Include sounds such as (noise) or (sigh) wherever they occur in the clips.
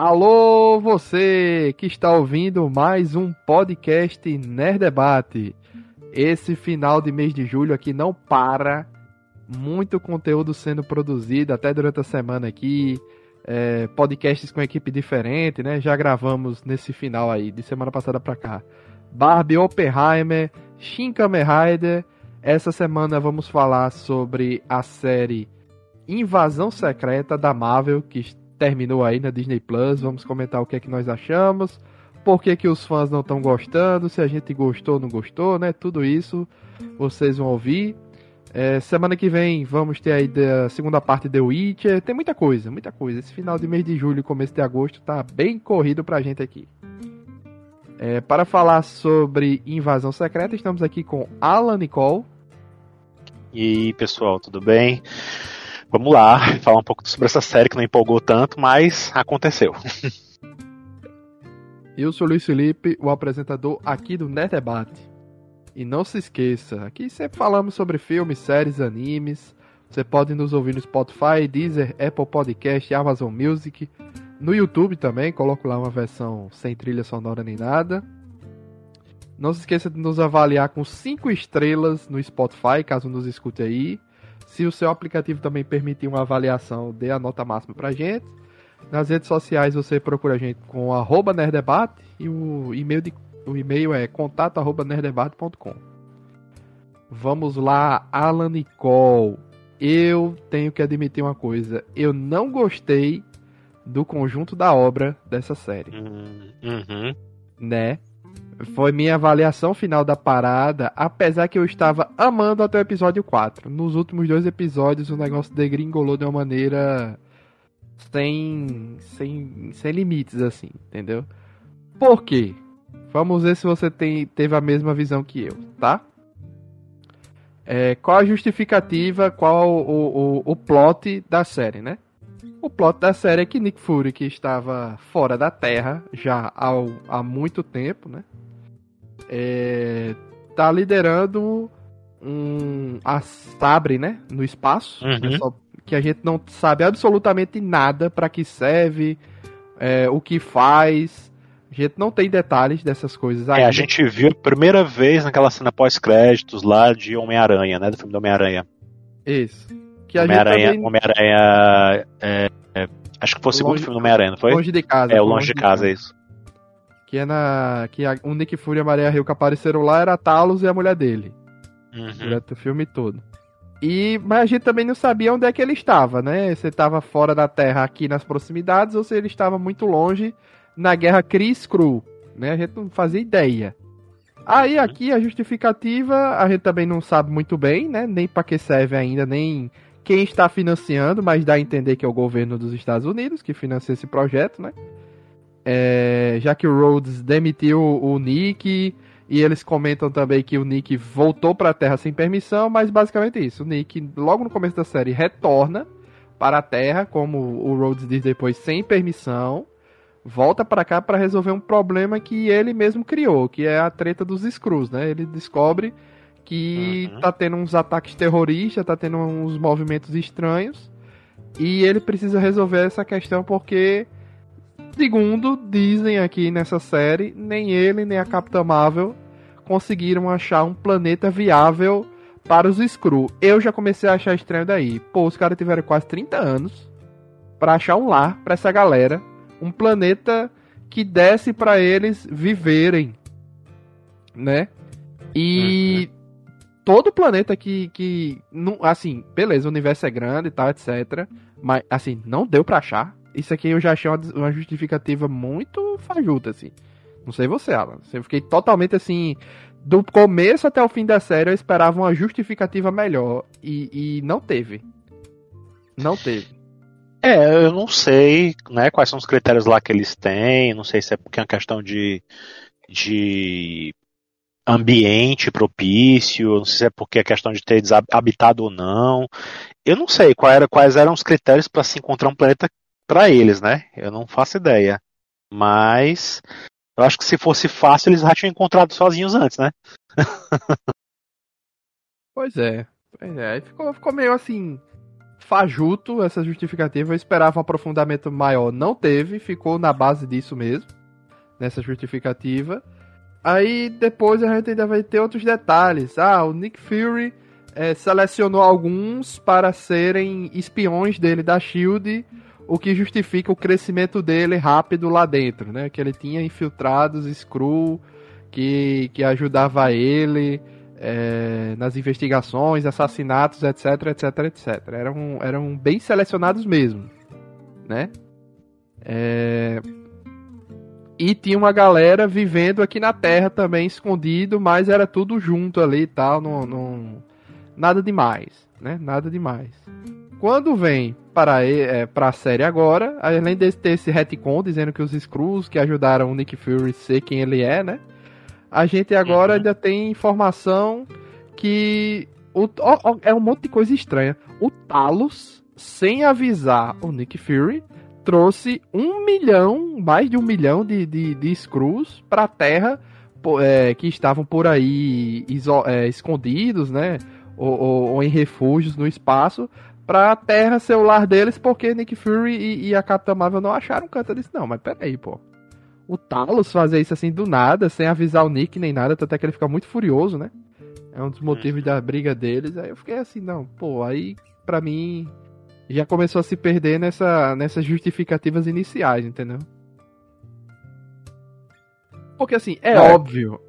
Alô, você que está ouvindo mais um podcast Nerd Debate. Esse final de mês de julho aqui não para. Muito conteúdo sendo produzido até durante a semana aqui. É, podcasts com equipe diferente, né? Já gravamos nesse final aí, de semana passada pra cá. Barbie Oppenheimer, Shin Kamen Rider. Essa semana vamos falar sobre a série Invasão Secreta da Marvel, que terminou aí na Disney Plus. Vamos comentar o que é que nós achamos, por que, que os fãs não estão gostando, se a gente gostou ou não gostou, né? Tudo isso vocês vão ouvir. É, semana que vem vamos ter aí a segunda parte de Witcher. Tem muita coisa, muita coisa. Esse final de mês de julho e começo de agosto tá bem corrido pra gente aqui. É, para falar sobre Invasão Secreta, estamos aqui com Alan Nicole. E aí, pessoal, tudo bem? Vamos lá, (laughs) falar um pouco sobre essa série que não empolgou tanto, mas aconteceu. (laughs) Eu sou Luiz Felipe, o apresentador aqui do Net Debate. E não se esqueça, aqui sempre falamos sobre filmes, séries, animes. Você pode nos ouvir no Spotify, Deezer, Apple Podcast, Amazon Music. No YouTube também, coloco lá uma versão sem trilha sonora nem nada. Não se esqueça de nos avaliar com 5 estrelas no Spotify, caso nos escute aí. Se o seu aplicativo também permitir uma avaliação, dê a nota máxima pra gente. Nas redes sociais você procura a gente com arroba nerdebate e o e-mail, de, o e-mail é contato@nerdebate.com. Vamos lá, Alan Nicole. Eu tenho que admitir uma coisa. Eu não gostei do conjunto da obra dessa série. Uhum. Né? Foi minha avaliação final da parada, apesar que eu estava amando até o episódio 4. Nos últimos dois episódios o negócio degringolou de uma maneira sem, sem, sem limites, assim, entendeu? Por quê? Vamos ver se você tem, teve a mesma visão que eu, tá? É, qual a justificativa, qual o, o, o plot da série, né? O plot da série é que Nick Fury, que estava fora da Terra já há, há muito tempo, né? É, tá liderando um a Sabre, né? No espaço. Uhum. né, só que a gente não sabe absolutamente nada para que serve, é, o que faz. A gente não tem detalhes dessas coisas É, a gente viu a primeira vez naquela cena pós-créditos lá de Homem-Aranha, né? Do filme do Homem-Aranha. Isso. Que a gente Homem-Aranha. também Homem-Aranha. é, é, acho que foi o segundo Longe- filme do Homem-Aranha, não foi? longe de casa. é, o foi Longe de Casa, é isso. Que é na que a, o Nick Fury e a Maria Hill que apareceram lá era a Talos e a mulher dele. Uhum. durante o filme todo. E, mas a gente também não sabia onde é que ele estava, né? Se ele estava fora da Terra aqui nas proximidades ou se ele estava muito longe na guerra Chris Cru, né? A gente não fazia ideia. Aí aqui a justificativa a gente também não sabe muito bem, né? Nem para que serve ainda, nem quem está financiando, mas dá a entender que é o governo dos Estados Unidos que financia esse projeto, né? É, já que o Rhodes demitiu o Nick, e eles comentam também que o Nick voltou para a Terra sem permissão, mas basicamente isso. O Nick, logo no começo da série, retorna para a Terra, como o Rhodes diz depois, sem permissão. Volta para cá para resolver um problema que ele mesmo criou, que é a treta dos Screws, né? Ele descobre que Uhum. tá tendo uns ataques terroristas, tá tendo uns movimentos estranhos. E ele precisa resolver essa questão porque, segundo dizem aqui nessa série, nem ele nem a Capitã Marvel conseguiram achar um planeta viável para os Skrull. Eu já comecei a achar estranho daí. Pô, os caras tiveram quase 30 anos para achar um lar para essa galera, um planeta que desse para eles viverem, né? E todo planeta que que não, assim, beleza, o universo é grande e tal, etc, mas assim, não deu para achar. Isso aqui eu já achei uma, uma justificativa muito fajuta assim. Não sei você, Alan. Eu fiquei totalmente assim. Do começo até o fim da série, eu esperava uma justificativa melhor. E, e não teve. Não teve. É, eu não sei, né, quais são os critérios lá que eles têm, não sei se é porque é uma questão de, de ambiente propício, não sei se é porque é questão de ter desabitado ou não. Eu não sei qual era, quais eram os critérios para se encontrar um planeta para eles, né? Eu não faço ideia. Mas eu acho que se fosse fácil, eles já tinham encontrado sozinhos antes, né? (laughs) Pois é. É. Ficou, ficou meio assim. fajuto essa justificativa. Eu esperava um aprofundamento maior. Não teve, ficou na base disso mesmo. Nessa justificativa. Aí depois a gente ainda vai ter outros detalhes. Ah, o Nick Fury é, selecionou alguns para serem espiões dele da Shield, o que justifica o crescimento dele rápido lá dentro, né? Que ele tinha infiltrados Skrull que, que ajudava ele é, nas investigações, assassinatos, etc, etc, etc. Eram, eram bem selecionados mesmo, né? É... E tinha uma galera vivendo aqui na Terra também, escondido, mas era tudo junto ali e tal, não, não... nada demais, né? Nada demais. Quando vem para, é, para a série agora, além de ter esse retcon dizendo que os Skrulls que ajudaram o Nick Fury ser quem ele é, né? A gente agora uhum. ainda tem informação que o, ó, ó, é um monte de coisa estranha. O Talos, sem avisar o Nick Fury, trouxe um milhão, mais de um milhão de, de, de Skrulls pra Terra é, que estavam por aí iso, é, escondidos, né? Ou, ou, ou, em refúgios no espaço, pra Terra ser o lar deles, porque Nick Fury e, e a Capitã Marvel não acharam canto disso. Não, mas peraí, pô o Talos fazer isso assim do nada, sem avisar o Nick nem nada, até que ele fica muito furioso, né? É um dos motivos da briga deles. Aí eu fiquei assim, não, pô, aí pra mim já começou a se perder nessa, nessas justificativas iniciais, entendeu? Porque assim, é, é. óbvio,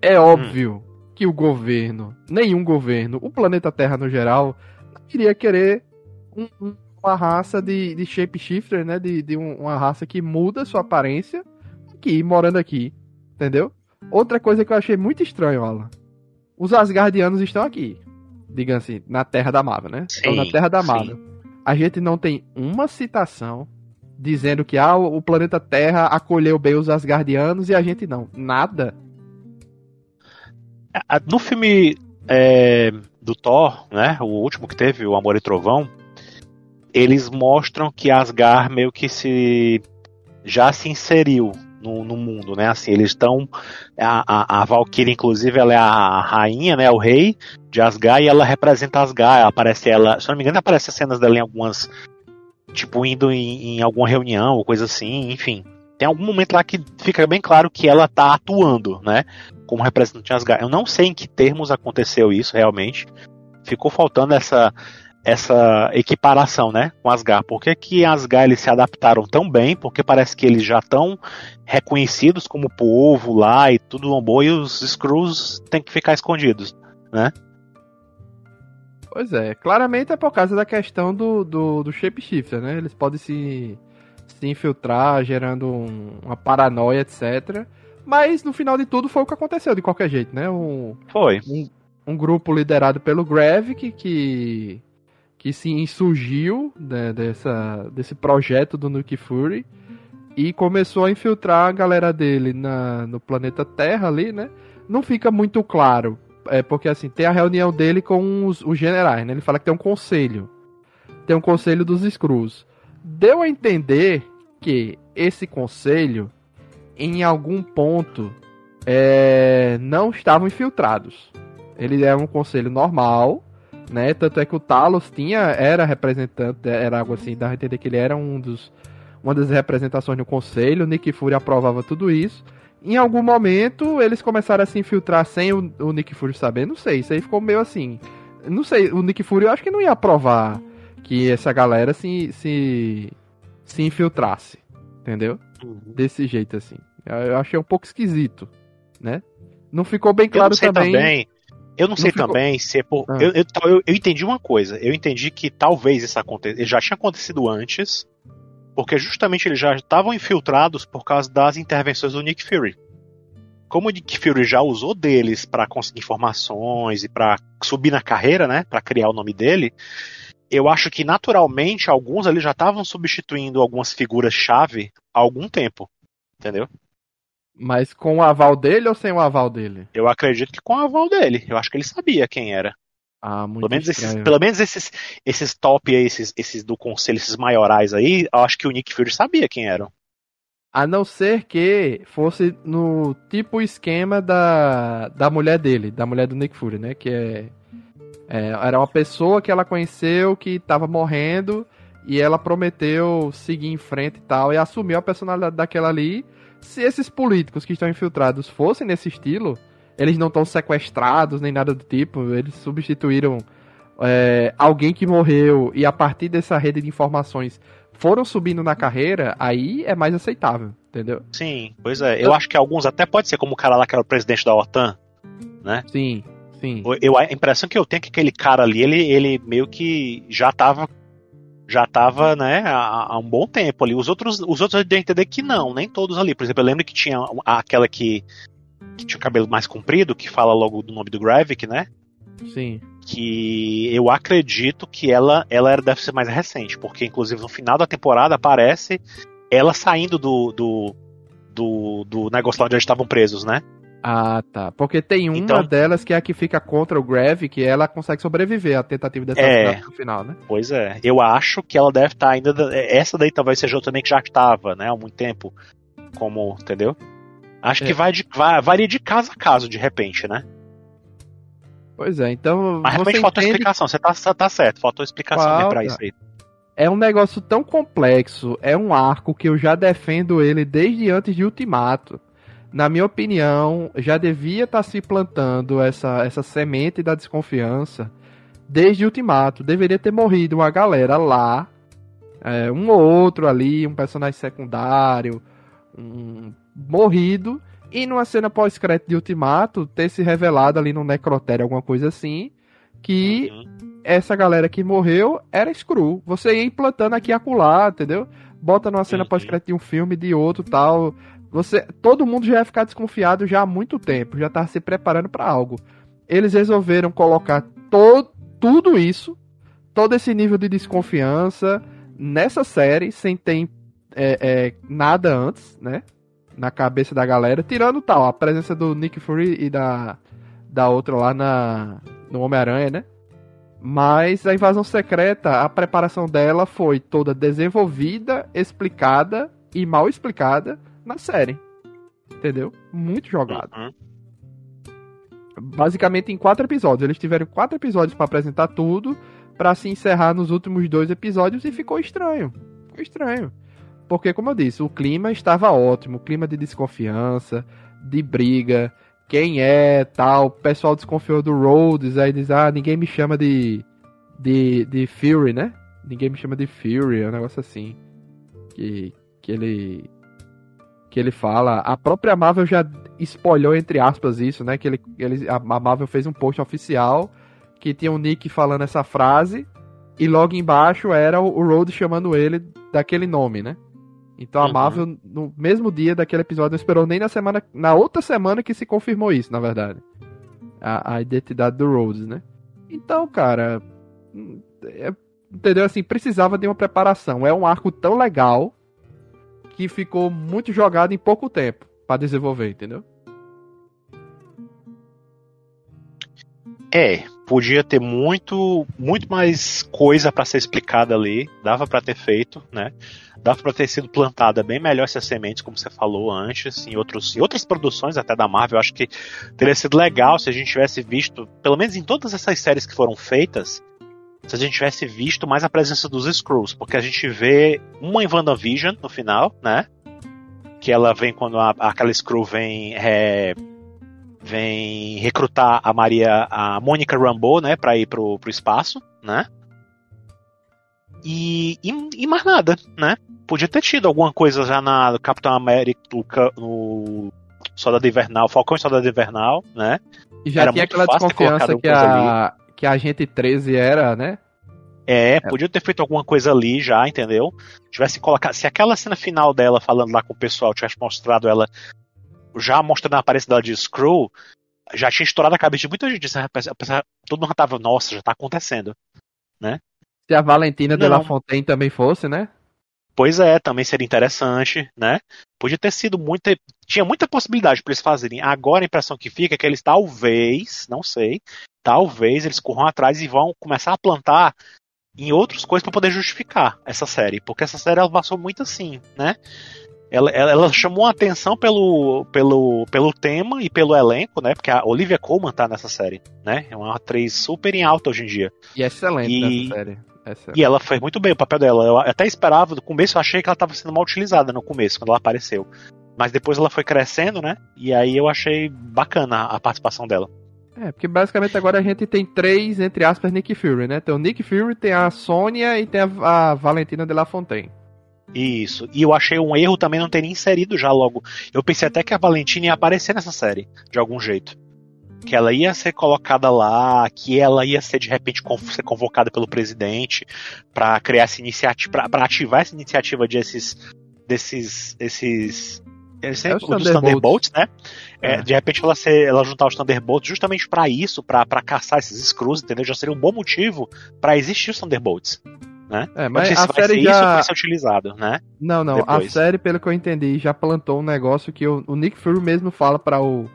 é óbvio hum. que o governo, nenhum governo, o planeta Terra no geral, não iria querer um, um, uma raça de, de shapeshifter, né? De, de um, uma raça que muda sua aparência aqui, morando aqui. Entendeu? Outra coisa que eu achei muito estranho, Alan. Os Asgardianos estão aqui. Diga assim, na Terra da Marvel, né? Sim, estão na Terra da Marvel. Sim. A gente não tem uma citação dizendo que ah, o planeta Terra acolheu bem os Asgardianos e a gente não. Nada. No filme é, do Thor, né? O último que teve, o Amor e Trovão, eles mostram que Asgard meio que se já se inseriu no, no mundo, né? Assim, eles estão. A, a, a Valkyrie, inclusive, ela é a rainha, né? O rei de Asgard e ela representa Asgard. Ela aparece ela. Se não me engano, aparece as cenas dela em algumas. Tipo, indo em, em alguma reunião ou coisa assim, enfim. Tem algum momento lá que fica bem claro que ela tá atuando, né? Como representante de Asgard. Eu não sei em que termos aconteceu isso realmente. Ficou faltando essa essa equiparação, né, com Asgard. Por que, que Asgard eles se adaptaram tão bem? Porque parece que eles já estão reconhecidos como povo lá e tudo bom, e os Skrulls têm que ficar escondidos, né? Pois é, claramente é por causa da questão do, do, do shapeshifter, né? Eles podem se, se infiltrar, gerando um, uma paranoia, etc. Mas no final de tudo foi o que aconteceu, de qualquer jeito, né? Um, foi. Um, um grupo liderado pelo Gravik que que se insurgiu né, dessa, desse projeto do Nuke Fury e começou a infiltrar a galera dele na, no planeta Terra ali, né? Não fica muito claro, é porque assim, tem a reunião dele com os, os generais, né? Ele fala que tem um conselho. Tem um conselho dos Skrulls. Deu a entender que esse conselho, em algum ponto, é, não estavam infiltrados. Ele é um conselho normal, né? Tanto é que o Talos tinha, era representante, era algo assim, dá a entender que ele era um dos, uma das representações no conselho, o Nick Fury aprovava tudo isso. Em algum momento eles começaram a se infiltrar sem o, o Nick Fury saber, não sei, isso aí ficou meio assim. Não sei, o Nick Fury eu acho que não ia aprovar que essa galera se, se, se infiltrasse, entendeu? Uhum. Desse jeito assim. Eu achei um pouco esquisito, né? Não ficou bem claro também. também eu não, não sei ficou... também se é por. Ah. Eu, eu, eu, entendi uma coisa. Eu entendi que talvez isso aconteça. Já tinha acontecido antes. Porque justamente eles já estavam infiltrados por causa das intervenções do Nick Fury. Como o Nick Fury já usou deles para conseguir informações e para subir na carreira, né? Para criar o nome dele. Eu acho que naturalmente alguns ali já estavam substituindo algumas figuras-chave há algum tempo. Entendeu? Mas com o aval dele ou sem o aval dele? Eu acredito que com o aval dele. Eu acho que ele sabia quem era. Ah, muito pelo menos esses, pelo menos esses, esses top aí, esses, esses do conselho, esses maiorais aí, eu acho que o Nick Fury sabia quem eram. A não ser que fosse no tipo esquema da, da mulher dele, da mulher do Nick Fury, né? Que é. É, era uma pessoa que ela conheceu que estava morrendo e ela prometeu seguir em frente e tal, e assumiu a personalidade daquela ali. Se esses políticos que estão infiltrados fossem nesse estilo, eles não estão sequestrados nem nada do tipo, eles substituíram é, alguém que morreu e a partir dessa rede de informações foram subindo na carreira, aí é mais aceitável, entendeu? Sim, pois é. Eu acho que alguns até pode ser como o cara lá que era o presidente da OTAN, né? Sim, sim. Eu, a impressão que eu tenho é que aquele cara ali, ele, ele meio que já tava já tava, né, há, há, um bom tempo ali. Os outros, os outros eu de entender que não, nem todos ali. Por exemplo, eu lembro que tinha aquela que, que tinha o cabelo mais comprido, que fala logo do nome do Gravik, né? Sim. Que eu acredito que ela, ela deve ser mais recente, porque inclusive no final da temporada aparece ela saindo do, do, do, do negócio lá onde eles estavam presos, né? Ah, tá. Porque tem uma então, delas que é a que fica contra o Grave, que ela consegue sobreviver à tentativa dessa é, no final, né? Pois é. Eu acho que ela deve estar tá ainda. Essa daí talvez seja outra também que já estava, né? Há muito tempo. Como, entendeu? Acho é. que vai de, vai, varia de caso a caso, de repente, né? Pois é, então. Mas realmente faltou entende... explicação, você tá, tá certo, faltou explicação Falta. pra isso aí. É um negócio tão complexo, é um arco que eu já defendo ele desde antes de Ultimato na minha opinião, já devia estar tá se plantando essa, essa semente da desconfiança desde o Ultimato. Deveria ter morrido uma galera lá, é, um ou outro ali, um personagem secundário, um, morrido, e numa cena pós-crédito de Ultimato ter se revelado ali no necrotério, alguma coisa assim, que uhum. essa galera que morreu era Screw. Você ia implantando aqui e acolá, entendeu? Bota numa cena uhum. pós-crédito de um filme, de outro tal. Você, todo mundo já ia ficar desconfiado já há muito tempo, já tá se preparando para algo. Eles resolveram colocar to, tudo isso, todo esse nível de desconfiança nessa série, sem ter é, é, nada antes, né? Na cabeça da galera, tirando tal, a presença do Nick Fury e da, da outra lá na, no Homem-Aranha, né? Mas a invasão secreta, a preparação dela foi toda desenvolvida, explicada e mal explicada na série. Entendeu? Muito jogado. Uhum. Basicamente em quatro episódios. Eles tiveram quatro episódios para apresentar tudo, para se encerrar nos últimos dois episódios e ficou estranho. Ficou estranho. Porque, como eu disse, o clima estava ótimo, clima de desconfiança, de briga, quem é, tal. O pessoal desconfiou do Rhodes, aí diz, ah, ninguém me chama de, de, de Fury, né? Ninguém me chama de Fury, é um negócio assim. Que, que ele que ele fala. A própria Marvel já espolhou, entre aspas, isso, né? Que ele, ele, a Marvel fez um post oficial que tinha o Nick falando essa frase e logo embaixo era o, Rhodes chamando ele daquele nome, né? Então a uhum. Marvel, no mesmo dia daquele episódio, não esperou nem na semana. Na outra semana que se confirmou isso, na verdade. A, a identidade do Rhodes, né? Então, cara. É, entendeu? Assim, precisava de uma preparação. É um arco tão legal que ficou muito jogado em pouco tempo para desenvolver, entendeu? É, podia ter muito, muito mais coisa para ser explicada ali, dava para ter feito, né? Dava para ter sido plantada bem melhor essas sementes, como você falou antes, em, outros, em outras produções até da Marvel. Acho que teria sido legal se a gente tivesse visto, pelo menos em todas essas séries que foram feitas, se a gente tivesse visto mais a presença dos Skrulls, porque a gente vê uma em WandaVision no final, né? Que ela vem quando a, aquela Skrull vem é, vem recrutar a Maria, a Mônica Rambeau, né, para ir pro, pro espaço, né? E, e, e, mais nada, né? Podia ter tido alguma coisa já na Capitão América, no Soldado Invernal, Falcão e Soldado Invernal, né? E já era tinha aquela desconfiança que a, que a Agente 13 era, né? É, é, podia ter feito alguma coisa ali já, entendeu? Tivesse colocado. Se aquela cena final dela falando lá com o pessoal tivesse mostrado ela já mostrando a aparência dela de Screw, já tinha estourado a cabeça de muita gente. Todo mundo tava, nossa, já tá acontecendo. Né? Se a Valentina Não. de La Fontaine também fosse, né? Pois é, também seria interessante, né? Podia ter sido muita. Tinha muita possibilidade para eles fazerem. Agora a impressão que fica é que eles talvez, não sei, talvez eles corram atrás e vão começar a plantar em outras coisas para poder justificar essa série. Porque essa série ela passou muito assim, né? Ela, ela, ela, chamou a atenção pelo, pelo, pelo tema e pelo elenco, né? Porque a Olivia Colman tá nessa série, né? É uma atriz super em alta hoje em dia. E excelente e, nessa série. Excelente. E ela fez muito bem o papel dela. Eu até esperava, no começo eu achei que ela estava sendo mal utilizada no começo, quando ela apareceu. Mas depois ela foi crescendo, né? E aí eu achei bacana a participação dela. É, porque basicamente agora a gente tem três, entre aspas, Nick Fury, né? Tem o Nick Fury, tem a Sônia e tem a, a Valentina de La Fontaine. Isso. E eu achei um erro também não ter inserido já logo. Eu pensei até que a Valentina ia aparecer nessa série, de algum jeito. Que ela ia ser colocada lá, que ela ia ser de repente ser convocada pelo presidente para criar essa iniciativa, para ativar essa iniciativa desses desses esses eles é os Thunderbolts, né? É, é. De repente ela, ser, ela juntar os Thunderbolts justamente para isso, para caçar esses Screws, entendeu? Já seria um bom motivo para existir os Thunderbolts né? É, mas a série já... isso vai ser utilizado, né? Não, não. Depois. A série, pelo que eu entendi, já plantou um negócio que o, o Nick Fury mesmo fala para o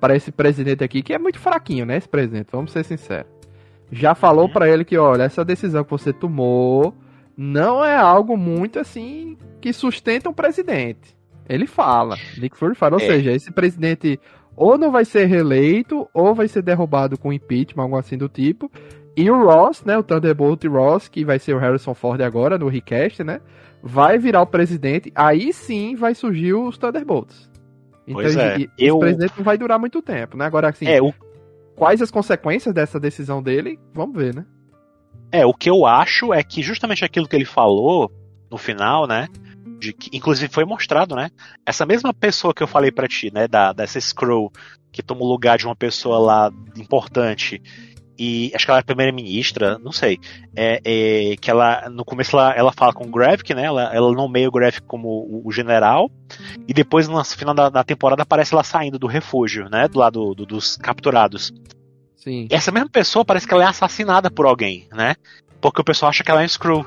para esse presidente aqui, que é muito fraquinho, né? Esse presidente, vamos ser sinceros. Já falou uhum. para ele que, olha, essa decisão que você tomou não é algo muito assim que sustenta um presidente. Ele fala, Nick Fury fala, ou é. seja, esse presidente ou não vai ser reeleito ou vai ser derrubado com impeachment, algo assim do tipo. E o Ross, né, o Thunderbolt Ross, que vai ser o Harrison Ford agora no recast, né, vai virar o presidente, aí sim vai surgir os Thunderbolts. Então, pois é. e, eu... o presidente não vai durar muito tempo, né? Agora, assim, é, o... quais as consequências dessa decisão dele, vamos ver, né? É, o que eu acho é que justamente aquilo que ele falou no final, né, de que, inclusive foi mostrado, né, essa mesma pessoa que eu falei para ti, né, da, dessa Scroll, que toma o lugar de uma pessoa lá importante e acho que ela é primeira-ministra, não sei. É, é, que ela, no começo, ela, ela fala com o Gravik, né? Ela, ela nomeia o Gravik como o, o, general, e depois, no final da, da, temporada, aparece ela saindo do refúgio, né? Do lado do, dos capturados. Sim. E essa mesma pessoa parece que ela é assassinada por alguém, né? Porque o pessoal acha que ela é um Screw.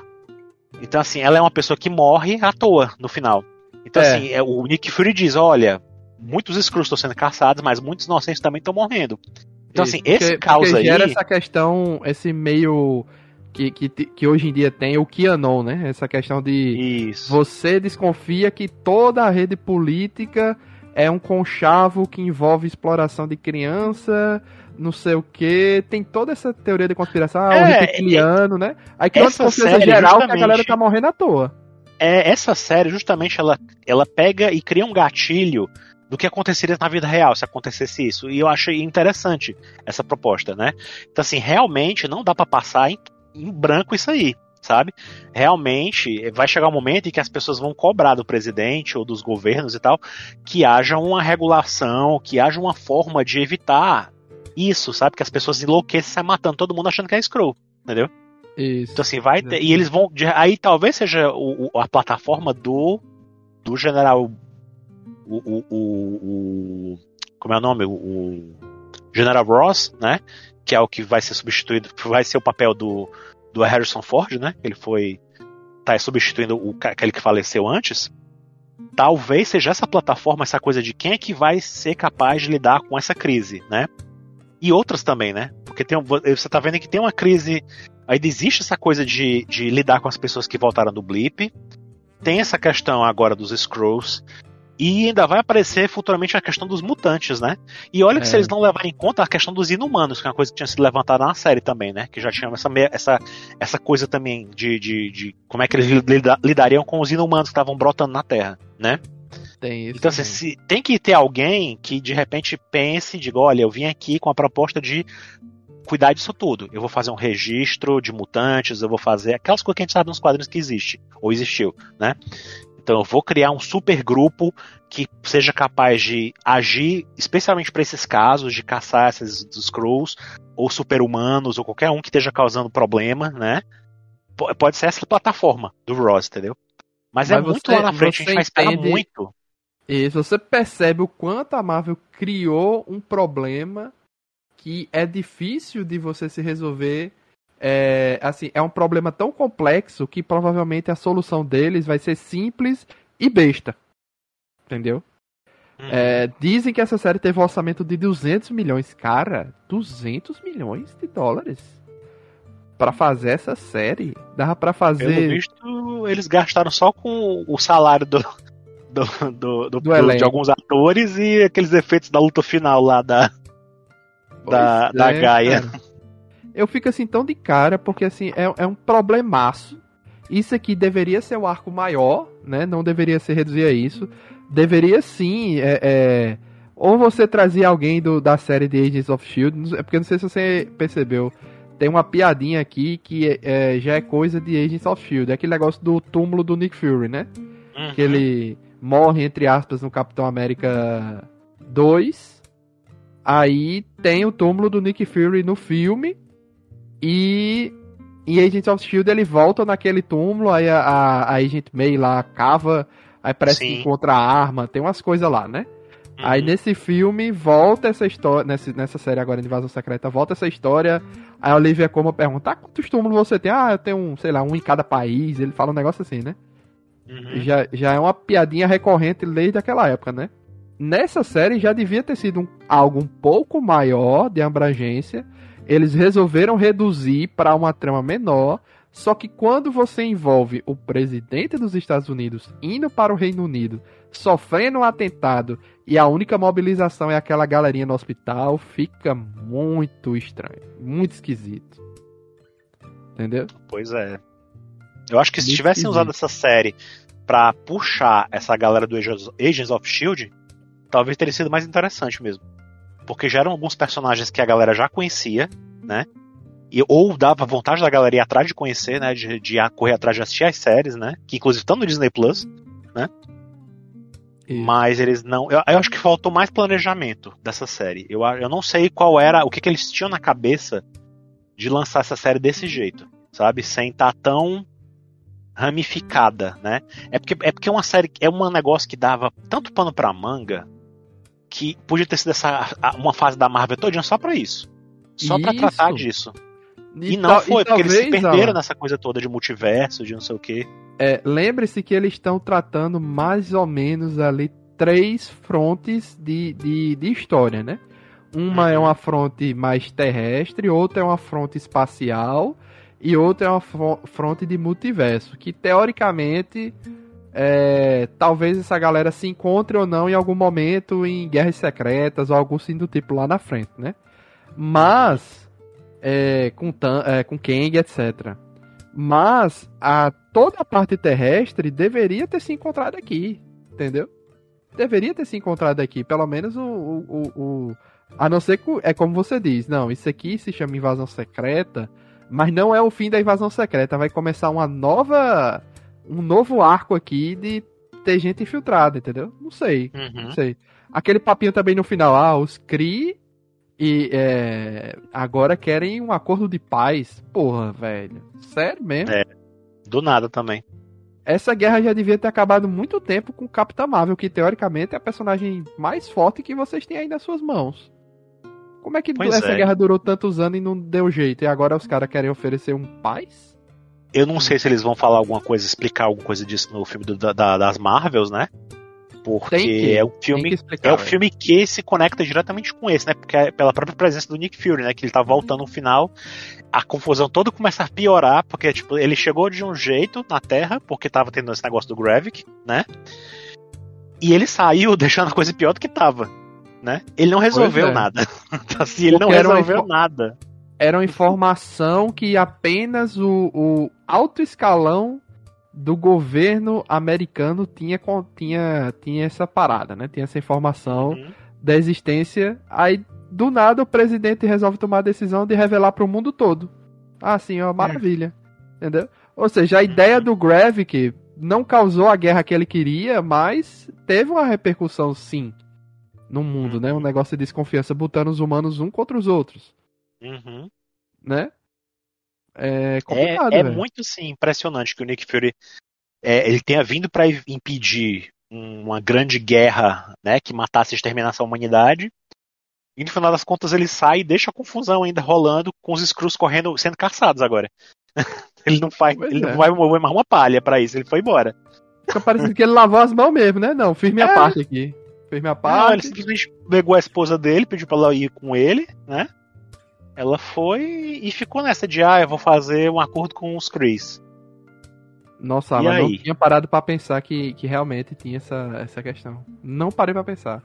Então, assim, ela é uma pessoa que morre à toa no final. Então, é. assim, é, o Nick Fury diz: olha, muitos Screws estão sendo caçados, mas muitos inocentes também estão morrendo. Então, assim, porque, esse caos aí. gera essa questão, esse meio. Que, que, que hoje em dia tem o QAnon, né? Essa questão de. Isso. Você desconfia que toda a rede política é um conchavo que envolve exploração de criança, não sei o que. Tem toda essa teoria de conspiração, ah, é, o reptiliano, é, né? Aí que uma desconfiança geral que a galera tá morrendo à toa. É, essa série, justamente, ela, ela pega e cria um gatilho do que aconteceria na vida real se acontecesse isso. E eu achei interessante essa proposta, né? Então, assim, realmente não dá para passar em, em, branco isso aí, sabe? Realmente vai chegar um momento em que as pessoas vão cobrar do presidente ou dos governos e tal que haja uma regulação, que haja uma forma de evitar isso, sabe? Que as pessoas enlouqueçam e saem matando todo mundo achando que é scroll, entendeu? Isso. Então, assim, vai ter, E eles vão. Aí talvez seja o, a plataforma do, do general o, o, o, como é o nome? O, General Ross, né? Que é o que vai ser substituído, vai ser o papel do, do Harrison Ford, né? Ele foi tá substituindo o aquele que faleceu antes. Talvez seja essa plataforma, essa coisa de quem é que vai ser capaz de lidar com essa crise, né? E outras também, né? Porque tem, você tá vendo que tem uma crise. Aí existe essa coisa de, de lidar com as pessoas que voltaram do blip. Tem essa questão agora dos Scrolls. E ainda vai aparecer futuramente a questão dos mutantes, né? E olha que é. se eles não levarem em conta a questão dos inumanos, que é uma coisa que tinha sido levantada na série também, né? Que já tinha essa, essa, essa coisa também de, de, de como é que eles lidariam com os inumanos que estavam brotando na Terra, né? Tem isso. Então, assim, se, tem que ter alguém que de repente pense e diga: olha, eu vim aqui com a proposta de cuidar disso tudo. Eu vou fazer um registro de mutantes, eu vou fazer aquelas coisas que a gente sabe nos quadrinhos que existe, ou existiu, né? Então eu vou criar um super grupo que seja capaz de agir, especialmente para esses casos de caçar esses Skrulls ou super-humanos ou qualquer um que esteja causando problema, né? Pode ser essa plataforma do Ross, entendeu? Mas, é Mas é muito lá na frente, a gente vai esperar muito. E você percebe o quanto a Marvel criou um problema que é difícil de você se resolver é, assim, é um problema tão complexo que provavelmente a solução deles vai ser simples e besta. Entendeu? Uhum. É, dizem que essa série teve um orçamento de 200 milhões. Cara, 200 milhões de dólares para fazer essa série. Dava para fazer. Pelo visto, eles gastaram só com o salário do, do, do, do, Do de alguns atores e aqueles efeitos da luta final lá da, da, Pois da é, Gaia. cara. (laughs) Eu fico assim tão de cara, porque assim, é, é um problemaço. Isso aqui deveria ser um arco maior, né? Não deveria ser reduzir a isso. Deveria sim, é, é, ou você trazia alguém do, da série de Agents of Shield, é porque não sei se você percebeu. Tem uma piadinha aqui que é, já é coisa de Agents of Shield. É aquele negócio do túmulo do Nick Fury, né? Uhum. que ele morre, entre aspas, no Capitão América 2. Aí tem o túmulo do Nick Fury no filme. E em Agents of Shield ele volta naquele túmulo. Aí a, a, a Agent May lá cava. Aí parece que Sim. encontra a arma. Tem umas coisas lá, né? Uhum. Aí nesse filme volta essa história. Nessa, nessa série agora de Invasão Secreta, volta essa história. Aí a Olivia Como pergunta: ah, quantos túmulos você tem? Ah, eu tenho um, sei lá, um em cada país. Ele fala um negócio assim, né? Uhum. já, já é uma piadinha recorrente desde aquela época, né? Nessa série já devia ter sido um- algo um pouco maior de abrangência. Eles resolveram reduzir para uma trama menor. Só que quando você envolve o presidente dos Estados Unidos indo para o Reino Unido, sofrendo um atentado e a única mobilização é aquela galerinha no hospital, fica muito estranho, muito esquisito. Entendeu? Pois é. Eu acho que se Muito tivessem esquisito. usado essa série pra puxar essa galera do Agents Agents of Shield, talvez teria sido mais interessante mesmo. Porque já eram alguns personagens que a galera já conhecia, né? E, ou dava vontade da galera ir atrás de conhecer, né? De, de correr atrás de assistir as séries, né? Que inclusive estão no Disney Plus. Isso. Mas eles não. Eu, eu acho que faltou mais planejamento dessa série. Eu, eu não sei qual era. O que, que eles tinham na cabeça de lançar essa série desse jeito, sabe? Sem estar tão ramificada, né? É porque é porque é uma série. É um negócio que dava tanto pano pra manga que podia ter sido essa, uma fase da Marvel todinha só pra isso. Só pra Isso. tratar disso. E, não tal- foi, e porque eles se perderam Alan, nessa coisa toda de multiverso, de não sei o quê. É, Lembre-se que eles estão tratando mais ou menos ali três frontes de, de, de história, né? Uma é Uhum. uma fronte mais terrestre, outra é uma fronte espacial e outra é uma fro- fronte de multiverso, que teoricamente é, talvez essa galera se encontre ou não em algum momento em guerras secretas ou algo assim do tipo lá na frente, né? Mas é, com, é, com Kang, etc. Mas a, toda a parte terrestre deveria ter se encontrado aqui, entendeu? Deveria ter se encontrado aqui, pelo menos o, o, o- o- a não ser que é como você diz, não, isso aqui se chama invasão secreta, mas não é o fim da invasão secreta, vai começar uma nova um novo arco aqui de ter gente infiltrada, entendeu? Não sei, Uhum. não sei. Aquele papinho também no final, ah, os Kree e é, agora querem um acordo de paz. Porra, velho. Sério mesmo? É. Do nada também. Essa guerra já devia ter acabado muito tempo com Capitã Marvel, que teoricamente é a personagem mais forte que vocês têm aí nas suas mãos. Como é que Pois essa é. guerra durou tantos anos e não deu jeito? E agora os caras querem oferecer um paz? Eu não sei se eles vão falar alguma coisa, explicar alguma coisa disso no filme do- da- das Marvels, né? Porque que- é um filme explicar. É o velho. filme que se conecta diretamente com esse, né? Porque é pela própria presença do Nick Fury, né? Que ele tá voltando no final. A confusão toda começa a piorar, porque, tipo, ele chegou de um jeito na Terra, porque tava tendo esse negócio do Gravik, né? E ele saiu (laughs) deixando a coisa pior do que tava, né? Ele não resolveu é. nada. (laughs) assim, ele não Porque uma resolveu nada. Era uma informação que apenas o, o alto escalão do governo americano tinha, tinha, tinha essa parada, né? Tinha essa informação Uhum. da existência. Aí, do nada, o presidente resolve tomar a decisão de revelar para o mundo todo. Ah, sim, ó, maravilha. Entendeu? Ou seja, a ideia do Gravik não causou a guerra que ele queria, mas teve uma repercussão, sim, no mundo, né? Um negócio de desconfiança, botando os humanos um contra os outros, Uhum. né? É É, complicado, é velho. muito assim, impressionante que o Nick Fury é, ele tenha vindo para impedir uma grande guerra né, que matasse e exterminasse a humanidade. E no final das contas ele sai e deixa a confusão ainda rolando com os Skrulls correndo, sendo caçados agora. (laughs) ele não faz, Pois ele é. não vai mover mais uma palha para isso, ele foi embora. Fica parecendo que ele lavou as mãos mesmo, né? Não, fiz minha É. parte aqui. Fiz minha Não, ele parte. simplesmente pegou a esposa dele, pediu pra ela ir com ele, né? Ela foi e ficou nessa de, ah, eu vou fazer um acordo com os Chris. Nossa, E mas não aí? tinha parado pra pensar que, que realmente tinha essa, essa questão. Não parei pra pensar.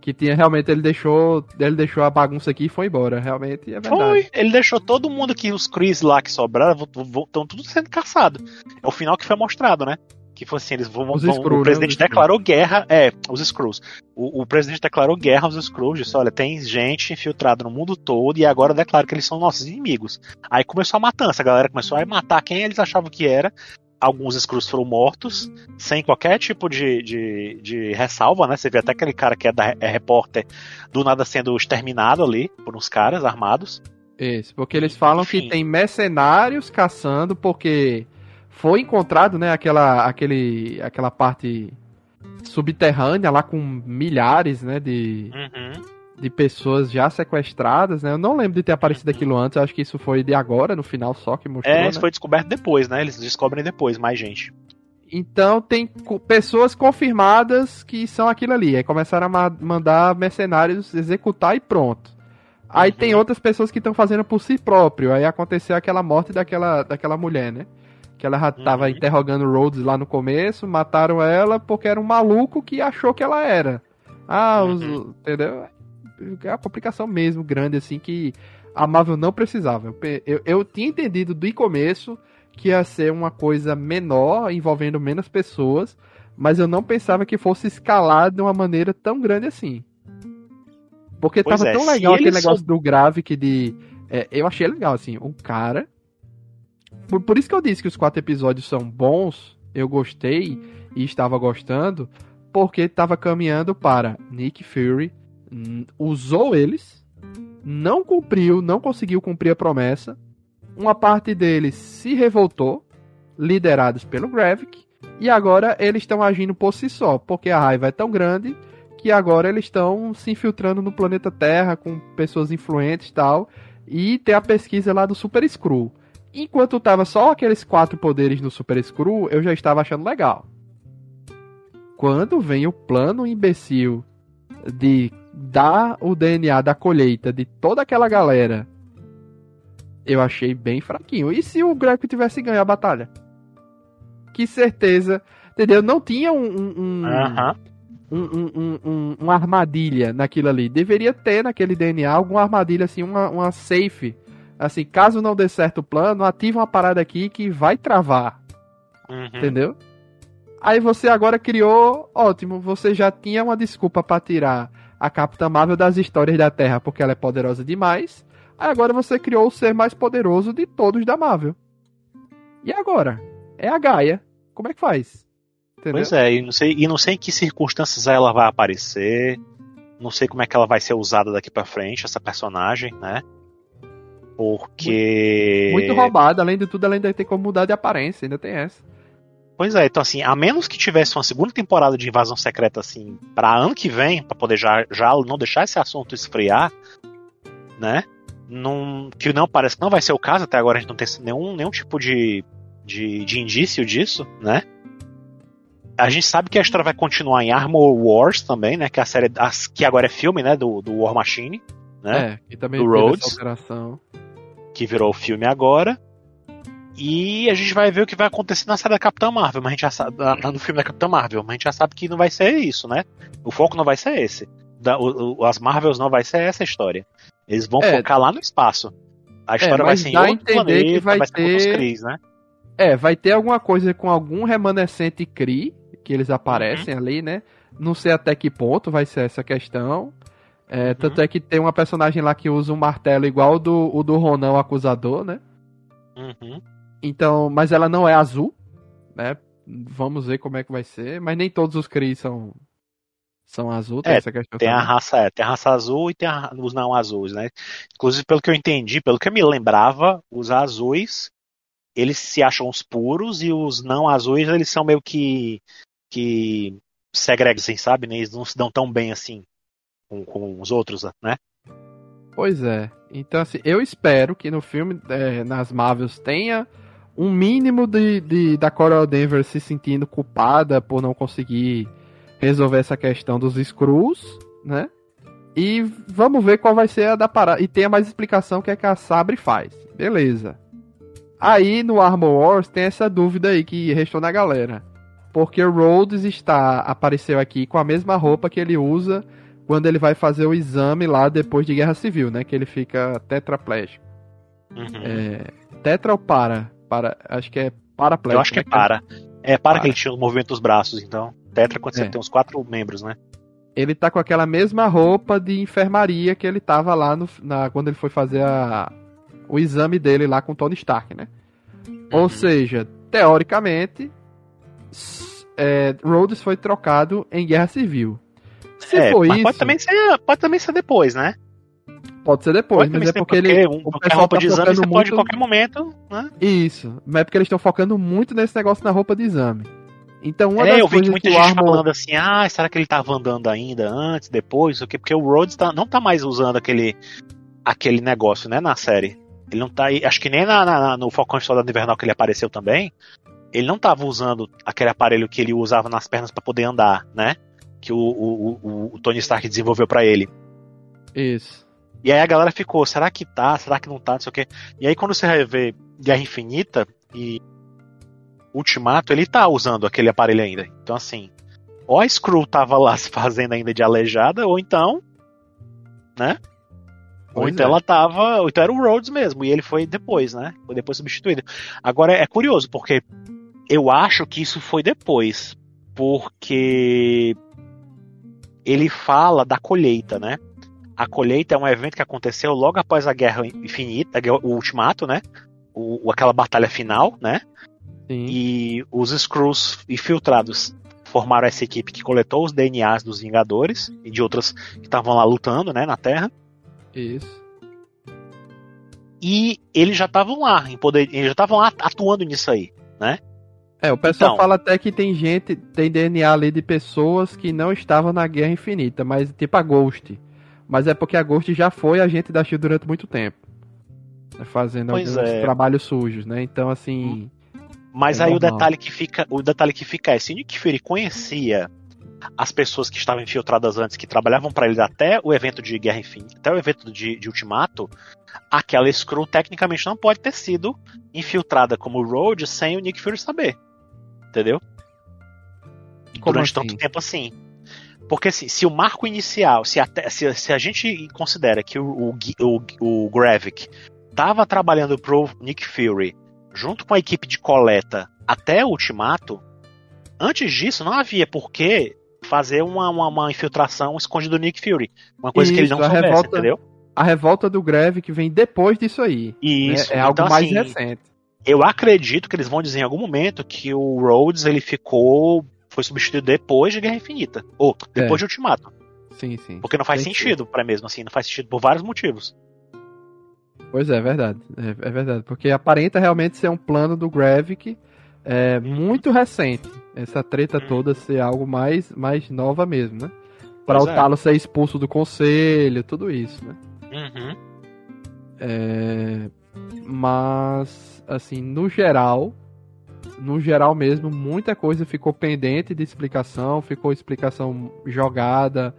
Que tinha realmente, ele deixou. Ele deixou a bagunça aqui e foi embora. Realmente é verdade. Foi, ele deixou todo mundo que os Chris lá que sobraram estão tudo sendo caçado. É o final que foi mostrado, né? Que foi assim, eles vão, vão- Skrull, né? o presidente Os Skrull. declarou guerra, é, os Skrulls. O, o presidente declarou guerra aos Skrulls, disse, olha, tem gente infiltrada no mundo todo e agora declara que eles são nossos inimigos. Aí começou a matança, a galera começou a matar quem eles achavam que era. Alguns Skrulls foram mortos, sem qualquer tipo de, de, de ressalva, né? Você vê até aquele cara que é, da, é repórter do nada sendo exterminado ali por uns caras armados. Isso, porque eles falam que Enfim. tem mercenários caçando, porque foi encontrado, né, aquela, aquele, aquela parte subterrânea lá com milhares, né, de, Uhum. de pessoas já sequestradas, né? Eu não lembro de ter aparecido aquilo antes, eu acho que isso foi de agora, no final só que mostrou, É, né? isso foi descoberto depois, né? Eles descobrem depois, mais gente. Então tem pessoas confirmadas que são aquilo ali. Aí começaram a ma- mandar mercenários executar e pronto. Aí Uhum. tem outras pessoas que estão fazendo por si próprio. Aí aconteceu aquela morte daquela, daquela mulher, né? Que ela já tava Uhum. interrogando Rhodes lá no começo, mataram ela porque era um maluco que achou que ela era. Ah, os, Uhum. entendeu? É uma complicação mesmo grande, assim, que a Marvel não precisava. Eu, eu, eu tinha entendido do começo que ia ser uma coisa menor, envolvendo menos pessoas, mas eu não pensava que fosse escalar de uma maneira tão grande assim. Porque Pois tava é, tão legal aquele eles negócio do Gravik de. é, eu achei legal, assim, o cara. Por, por isso que eu disse que os quatro episódios são bons, eu gostei e estava gostando, porque estava caminhando para Nick Fury, hum, usou eles, não cumpriu, não conseguiu cumprir a promessa. Uma parte deles se revoltou, liderados pelo Gravik, e agora eles estão agindo por si só, porque a raiva é tão grande que agora eles estão se infiltrando no planeta Terra com pessoas influentes e tal, e tem a pesquisa lá do Super Skrull. Enquanto tava só aqueles quatro poderes no Super Skrull, eu já estava achando legal. Quando vem o plano imbecil de dar o DNA da colheita de toda aquela galera, eu achei bem fraquinho. E se o Greco tivesse ganho a batalha? Que certeza, entendeu? Não tinha um, um- um- um- um- uma armadilha naquilo ali. Deveria ter naquele DNA alguma armadilha, assim, uma, uma safe. Assim, caso não dê certo o plano, ativa uma parada aqui que vai travar. Uhum. Entendeu? Aí você agora criou, ótimo, você já tinha uma desculpa pra tirar a Capitã Marvel das histórias da Terra porque ela é poderosa demais. Aí agora você criou o ser mais poderoso de todos da Marvel. E agora? É a Gaia. Como é que faz? Entendeu? Pois é, e não, sei, e não sei em que circunstâncias ela vai aparecer. Não sei como é que ela vai ser usada daqui pra frente, essa personagem, né? Porque. Muito roubada, além de tudo, ela ainda tem como mudar de aparência, ainda tem essa. Pois é, então assim, a menos que tivesse uma segunda temporada de invasão secreta assim para ano que vem, pra poder já, já não deixar esse assunto esfriar, né? Não, que não parece que não vai ser o caso, até agora a gente não tem nenhum, nenhum tipo de, de, de indício disso, né? A gente sabe que a história vai continuar em Armor Wars também, né? Que é a série as- que agora é filme, né? Do, do War Machine, né? É, e também Do Rhodes. alteração. Que virou o filme agora. E a gente vai ver o que vai acontecer na série da Capitã Marvel, mas a gente já sabe, no filme da Capitã Marvel, mas a gente já sabe que não vai ser isso, né? O foco não vai ser esse. Da- o- o- as Marvels não vai ser essa história. Eles vão É. focar lá no espaço. A história vai mas ser em outro planeta, que vai ser com outros ter- Cris, né? É, vai ter alguma coisa com algum remanescente Kree, que eles aparecem ali, né? Não sei até que ponto vai ser essa questão. É, Tanto é que tem uma personagem lá que usa um martelo igual o do, o do Ronan, o acusador, né? Uhum. Então, mas ela não é azul, né? Vamos ver como é que vai ser. Mas nem todos os Kree são, são azul, tem É, essa questão Tem a raça, é, tem a raça azul e tem a- os não azuis, né? Inclusive, pelo que eu entendi, pelo que eu me lembrava, os azuis, eles se acham os puros e os não azuis, eles são meio que que segregam, assim, sabe? né? Eles não se dão tão bem assim com, com os outros, né? Pois é. Então, assim, eu espero que no filme, é, nas Marvels, tenha um mínimo de, de da Coral Denver se sentindo culpada por não conseguir resolver essa questão dos Skrulls, né? E vamos ver qual vai ser a da parada. E tenha mais explicação que é que a Sabre faz. Beleza. Aí no Armor Wars tem essa dúvida aí que restou na galera. Porque o Rhodes está apareceu aqui com a mesma roupa que ele usa quando ele vai fazer o exame lá depois de Guerra Civil, né? Que ele fica tetraplégico. Uhum. É, tetra ou para? para? Acho que é paraplégico. Eu acho que é né? para. É para, Para. que ele tinha o movimento dos braços, então. Tetra quando É. você tem uns quatro membros, né? Ele tá com aquela mesma roupa de enfermaria que ele tava lá no, na, quando ele foi fazer a, o exame dele lá com o Tony Stark, né? Ou Uhum. seja, teoricamente, é, Rhodes foi trocado em Guerra Civil. Se é, for isso, pode também, ser, pode também ser depois, né? pode ser depois, Pode mas é porque ele. um, o pessoal roupa tá de exame você pode muito- em qualquer momento, né? Isso, mas é porque eles estão focando muito nesse negócio na roupa de exame. Então, uma é, eu vi coisas muita que gente Armor falando assim, ah, será que ele tava andando ainda antes, depois, o quê? porque o Rhodes tá- não tá mais usando aquele, aquele negócio, né, na série. Ele não tá aí, acho que nem na, na- no Falcão Soldado Invernal que ele apareceu também, ele não tava usando aquele aparelho que ele usava nas pernas pra poder andar, né? Que o, o, o- Tony Stark desenvolveu pra ele. Isso. E aí a galera ficou, será que tá? Será que não tá? Não sei o quê. E aí quando você revê Guerra Infinita e Ultimato, ele tá usando aquele aparelho ainda. Então assim, ou a Screw tava lá (laughs) se fazendo ainda de aleijada, ou então, né? ou Pois então é. ela tava, ou então era o Rhodes mesmo, e ele foi depois, né? Foi depois substituído. Agora é curioso, porque eu acho que isso foi depois, porque ele fala da colheita, né? A colheita é um evento que aconteceu logo após a Guerra Infinita, o Ultimato, né? O, aquela batalha final, né? Sim. E os Skrulls infiltrados formaram essa equipe que coletou os DNAs dos Vingadores e de outras que estavam lá lutando, né, na Terra. Isso. E eles já estavam lá, em poder, eles já estavam lá atuando nisso aí. É, o pessoal Então. fala até que tem gente, tem DNA ali de pessoas que não estavam na Guerra Infinita, mas tipo a Ghost. Mas é porque a Ghost já foi agente da SHIELD durante muito tempo. né, Fazendo alguns é. trabalhos sujos, né? Então, assim. Mas É aí o detalhe que fica, o detalhe que fica é, se Nick Fury conhecia as pessoas que estavam infiltradas antes, que trabalhavam para ele até o evento de Guerra Infinita, até o evento de, de Ultimato, aquela Skrull tecnicamente não pode ter sido infiltrada como Rhodes sem o Nick Fury saber. Entendeu? Como Durante assim? tanto tempo assim. Porque assim, se o marco inicial, se a, se, se a gente considera que o, o, o, o Gravik estava trabalhando pro Nick Fury junto com a equipe de coleta até o Ultimato, antes disso não havia por que fazer uma, uma, uma infiltração escondida do Nick Fury. Uma coisa que ele não Isso, a soubesse, revolta- entendeu? A revolta do Greve que vem depois disso aí. Né? isso. É algo então, mais assim, recente. Eu acredito que eles vão dizer em algum momento que o Rhodes ele ficou. Foi substituído depois de Guerra Infinita. Ou depois É. de Ultimato. Sim, sim. Porque não faz Tem que- sentido pra mesmo assim, não faz sentido por vários motivos. Pois é, é verdade. É, é verdade. Porque aparenta realmente ser um plano do Gravik é, muito recente. Essa treta Hum. toda ser algo mais, mais nova mesmo, né? Pra Pois o é. Talo ser expulso do conselho, tudo isso, né? Uhum. É, mas, assim, no geral, no geral mesmo, muita coisa ficou pendente de explicação, ficou explicação jogada,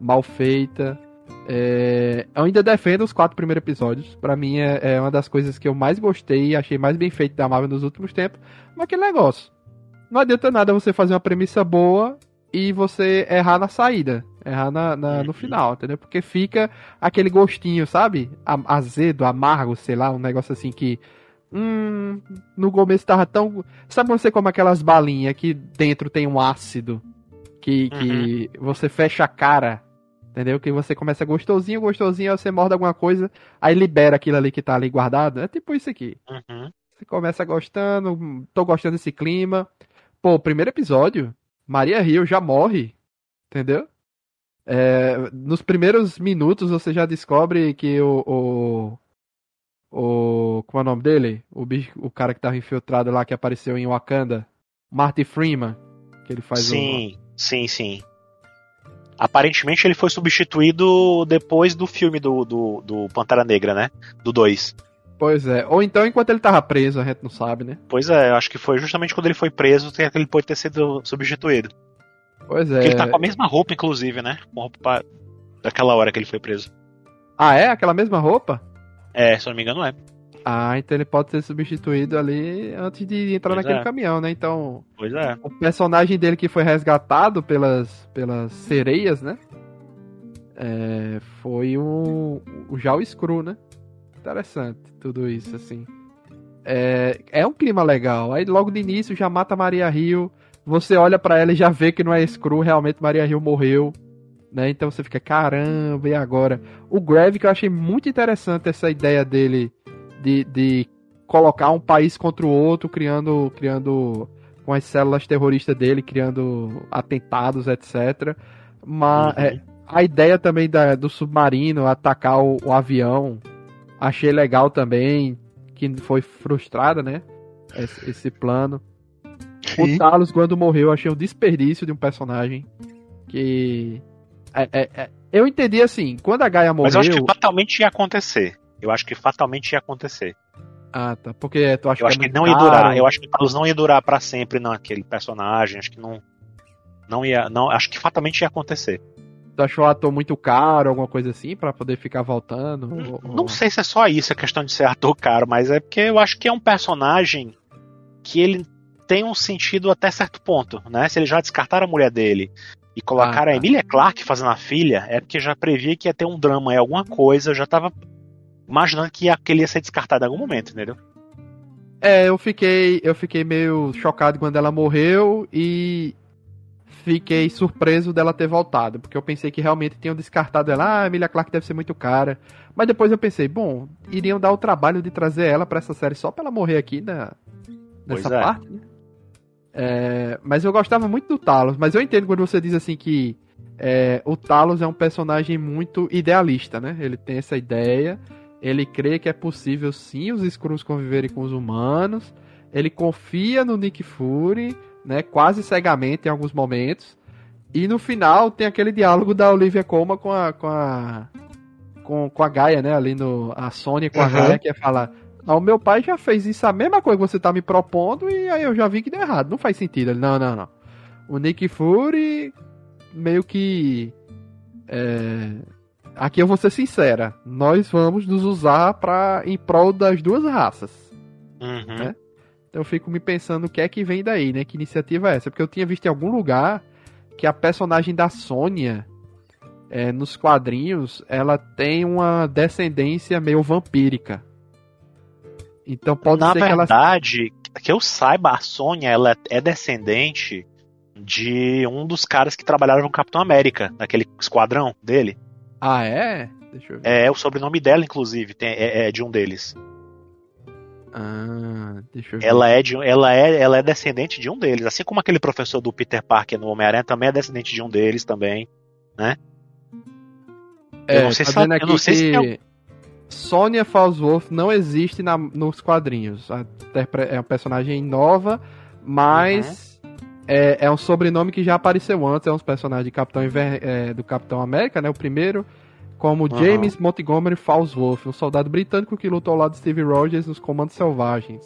mal feita. É, eu ainda defendo os quatro primeiros episódios. Pra mim é, é uma das coisas que eu mais gostei e achei mais bem feito da Marvel nos últimos tempos. Mas aquele negócio. Não adianta nada você fazer uma premissa boa e você errar na saída. Errar na, na- no Uhum. final, entendeu? Porque fica aquele gostinho, sabe? Azedo, amargo, sei lá, um negócio assim que. Hum, no começo tava tão. Sabe você come aquelas balinhas que dentro tem um ácido? Que, que você fecha a cara, entendeu? Que você começa gostosinho, gostosinho, aí você morde alguma coisa, aí libera aquilo ali que tá ali guardado. É tipo isso aqui. Uhum. Você começa gostando, tô gostando desse clima. Pô, primeiro episódio, Maria Rio já morre, entendeu? É, nos primeiros minutos você já descobre que o. o, o como é o nome dele? O, bicho, o cara que tava infiltrado lá que apareceu em Wakanda. Marty Freeman. Que ele faz um- Sim, sim, sim. Aparentemente ele foi substituído depois do filme do, do, do Pantera Negra, né? Do 2. Pois é. Ou então enquanto ele tava preso, a gente não sabe, né? Pois é, eu acho que foi justamente quando ele foi preso que ele pode ter sido substituído. Pois é. Porque ele tá com a mesma roupa, inclusive, né? Com roupa pa- daquela hora que ele foi preso. Ah, é? Aquela mesma roupa? É, se eu não me engano, é. Ah, então ele pode ser substituído ali antes de entrar Pois naquele é. caminhão, né? Então, Pois é. o personagem dele que foi resgatado pelas, pelas sereias, né? É, foi o, o Jao Screw, né? Interessante tudo isso, assim. É, é um clima legal. Aí logo de início já mata Maria Rio. Você olha pra ela e já vê que não é Screw, realmente Maria Rio morreu. Né? Então você fica, caramba, e agora? O Grave, que eu achei muito interessante essa ideia dele de, de colocar um país contra o outro, criando, criando com as células terroristas dele, criando atentados, etc. Mas Uhum. é, a ideia também da- do submarino atacar o, o avião, achei legal também, que foi frustrada, né? Esse, esse plano. O Talos, quando morreu, eu achei um desperdício de um personagem que. é- é- é- eu entendi assim, quando a Gaia morreu. Mas eu acho que fatalmente ia acontecer. Eu acho que fatalmente ia acontecer. Ah, tá. Porque tu acha Eu acho é que muito não ia durar. Eu acho que o Talos não ia durar pra sempre naquele personagem. Acho que não. Não ia. Não, acho que fatalmente ia acontecer. Tu achou o ator muito caro, alguma coisa assim, pra poder ficar voltando? Ou- ou- Não sei se é só isso, a questão de ser (laughs) ator caro, mas é porque eu acho que é um personagem que ele tem um sentido até certo ponto, né? Se eles já descartaram a mulher dele e colocaram Ah, tá. a Emilia Clarke fazendo a filha, é porque já previa que ia ter um drama aí, alguma coisa, eu já tava imaginando que, ia, que ele ia ser descartado em algum momento, entendeu? É, eu fiquei, eu fiquei meio chocado quando ela morreu e fiquei surpreso dela ter voltado, porque eu pensei que realmente tinham descartado ela, ah, a Emilia Clarke deve ser muito cara. Mas depois eu pensei, bom, iriam dar o trabalho de trazer ela pra essa série só pra ela morrer aqui na, nessa Pois é. parte, né? É, mas eu gostava muito do Talos, mas eu entendo quando você diz assim que é, o Talos é um personagem muito idealista, né? Ele tem essa ideia, ele crê que é possível sim os Skrulls conviverem com os humanos, ele confia no Nick Fury, né? Quase cegamente em alguns momentos. E no final tem aquele diálogo da Olivia Colman com a com a com, com a Gaia, né? Ali no a Sônia com a Uhum. Gaia que é falar o meu pai já fez isso, a mesma coisa que você tá me propondo, e aí eu já vi que deu errado. Não faz sentido. Ele, não, não, não. O Nick Fury, meio que. É... Aqui eu vou ser sincera. Nós vamos nos usar pra, em prol das duas raças. Uhum. É? Então eu fico me pensando o que é que vem daí, né? Que iniciativa é essa? Porque eu tinha visto em algum lugar que a personagem da Sônia, é, nos quadrinhos, ela tem uma descendência meio vampírica. Então pode Na ser que ela. verdade, que eu saiba, a Sônia ela é descendente de um dos caras que trabalharam no Capitão América, naquele esquadrão dele. Ah, é? Deixa eu ver. É o sobrenome dela, inclusive, tem- é, é de um deles. Ah, deixa eu ver. Ela é, de, ela, é, ela é descendente de um deles. Assim como aquele professor do Peter Parker no Homem-Aranha também é descendente de um deles também. É, eu não sei tá se ela- eu não sei se Sônia Falsworth não existe na- nos quadrinhos. É uma personagem nova, mas Uhum. é, é um sobrenome que já apareceu antes. É um personagem de Capitão Inver- é, do Capitão América, né? O primeiro, como Uhum. James Montgomery Falsworth, um soldado britânico que lutou ao lado de Steve Rogers nos Comandos Selvagens.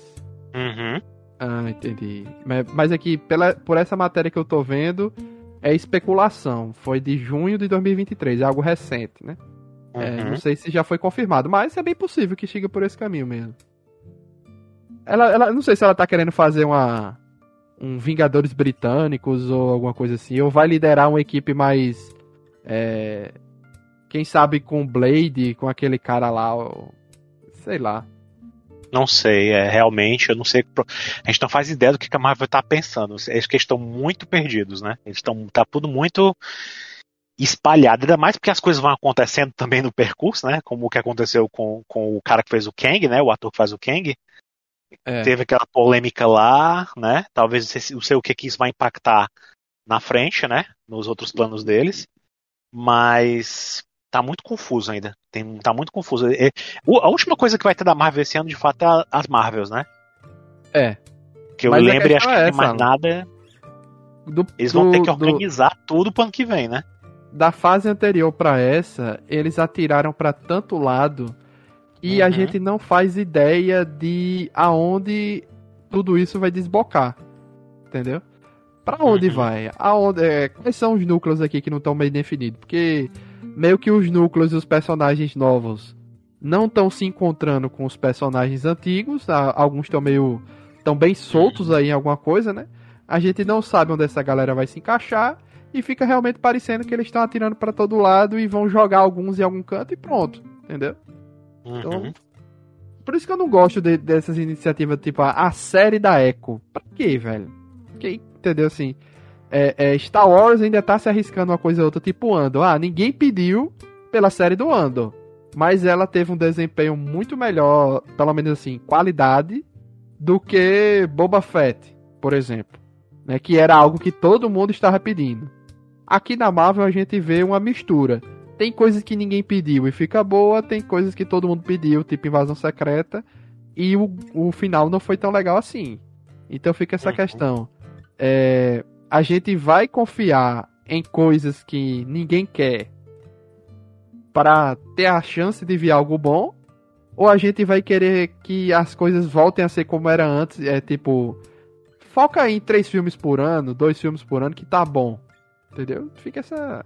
Uhum. Ah, entendi. Mas- Mas aqui, pela, por essa matéria que eu tô vendo, é especulação. Foi de junho de 2023, é algo recente, né? É, Uhum. não sei se já foi confirmado, mas é bem possível que siga por esse caminho mesmo. Ela, ela não sei se ela tá querendo fazer uma um Vingadores britânicos ou alguma coisa assim, ou vai liderar uma equipe mais é, quem sabe com o Blade, com aquele cara lá, ou, sei lá. Não sei, é, realmente, eu não sei. A gente não faz ideia do que a Marvel tá pensando. Acho que eles estão muito perdidos, né? Eles estão. Tá tudo muito espalhado. Ainda mais porque as coisas vão acontecendo também no percurso, né? Como o que aconteceu com, com o cara que fez o Kang, né? O ator que faz o Kang. É, Teve aquela polêmica lá, né? Talvez não sei, o que, que isso vai impactar na frente, né? Nos outros planos deles. Mas tá muito confuso ainda. Tem, tá muito confuso. É, a última coisa que vai ter da Marvel esse ano, de fato, é as Marvels, né? é. Que eu Mas lembro e acho que é não essa, mais nada. Do- Eles vão ter do- que do- organizar tudo pro ano que vem, né? Da fase anterior pra essa, eles atiraram pra tanto lado e a Uhum. gente não faz ideia de aonde tudo isso vai desbocar. Entendeu? Pra onde Uhum. vai? Aonde, é, quais são os núcleos aqui que não estão bem definidos? Porque meio que os núcleos e os personagens novos não estão se encontrando com os personagens antigos, alguns estão meio. estão bem soltos aí em alguma coisa, né? A gente não sabe onde essa galera vai se encaixar e fica realmente parecendo que eles estão atirando para todo lado e vão jogar alguns em algum canto e pronto, entendeu? Uhum. Então, por isso que eu não gosto de, dessas iniciativas, tipo a, a, série da Echo. Pra quê, velho? Que, entendeu assim? É, é, Star Wars ainda tá se arriscando uma coisa ou outra, tipo Andor. Ah, ninguém pediu pela série do Andor. Mas ela teve um desempenho muito melhor, pelo menos assim, qualidade, do que Boba Fett, por exemplo. Né, que era algo que todo mundo estava pedindo. Aqui na Marvel a gente vê uma mistura. Tem coisas que ninguém pediu e fica boa, tem coisas que todo mundo pediu, tipo Invasão Secreta, e o, o final não foi tão legal assim. Então fica essa uhum. questão. É, a gente vai confiar em coisas que ninguém quer para ter a chance de vir algo bom? Ou a gente vai querer que as coisas voltem a ser como era antes? É tipo, foca em três filmes por ano, dois filmes por ano, que tá bom. Entendeu? Fica essa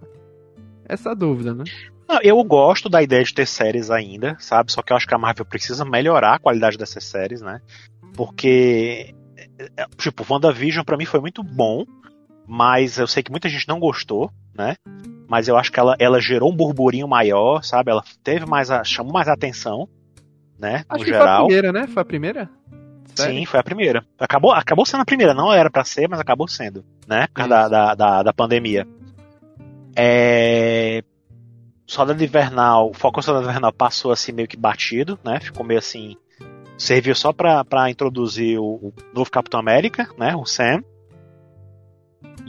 essa dúvida, né? Não, eu gosto da ideia de ter séries ainda, sabe? Só que eu acho que a Marvel precisa melhorar a qualidade dessas séries, né? Porque, é, tipo, WandaVision pra mim foi muito bom, mas eu sei que muita gente não gostou, né? Mas eu acho que ela, ela gerou um burburinho maior, sabe? Ela teve mais a, chamou mais a atenção, né? Acho no que geral. foi a primeira, né? Foi a primeira? Sério? Sim, foi a primeira. Acabou, acabou sendo a primeira, não era para ser, mas acabou sendo, né? Por causa da, da, da, pandemia. É... Soldado Invernal, o foco Soldado Invernal passou assim meio que batido, né? Ficou meio assim. Serviu só pra, pra introduzir o, o novo Capitão América, né? O Sam.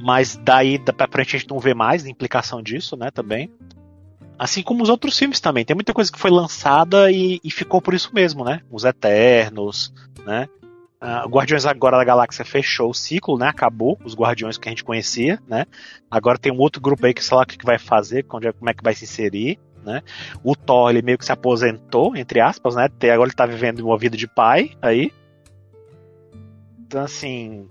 Mas daí pra frente a gente não vê mais a implicação disso, né? Também. Assim como os outros filmes também. Tem muita coisa que foi lançada e, e ficou por isso mesmo, né? Os Eternos, né? Uh, Guardiões agora da Galáxia fechou o ciclo, né? Acabou os Guardiões que a gente conhecia, né? Agora tem um outro grupo aí que sei lá o que vai fazer, é, como é que vai se inserir, né? O Thor, ele meio que se aposentou, entre aspas, né? Até agora ele tá vivendo uma vida de pai aí. Então, assim,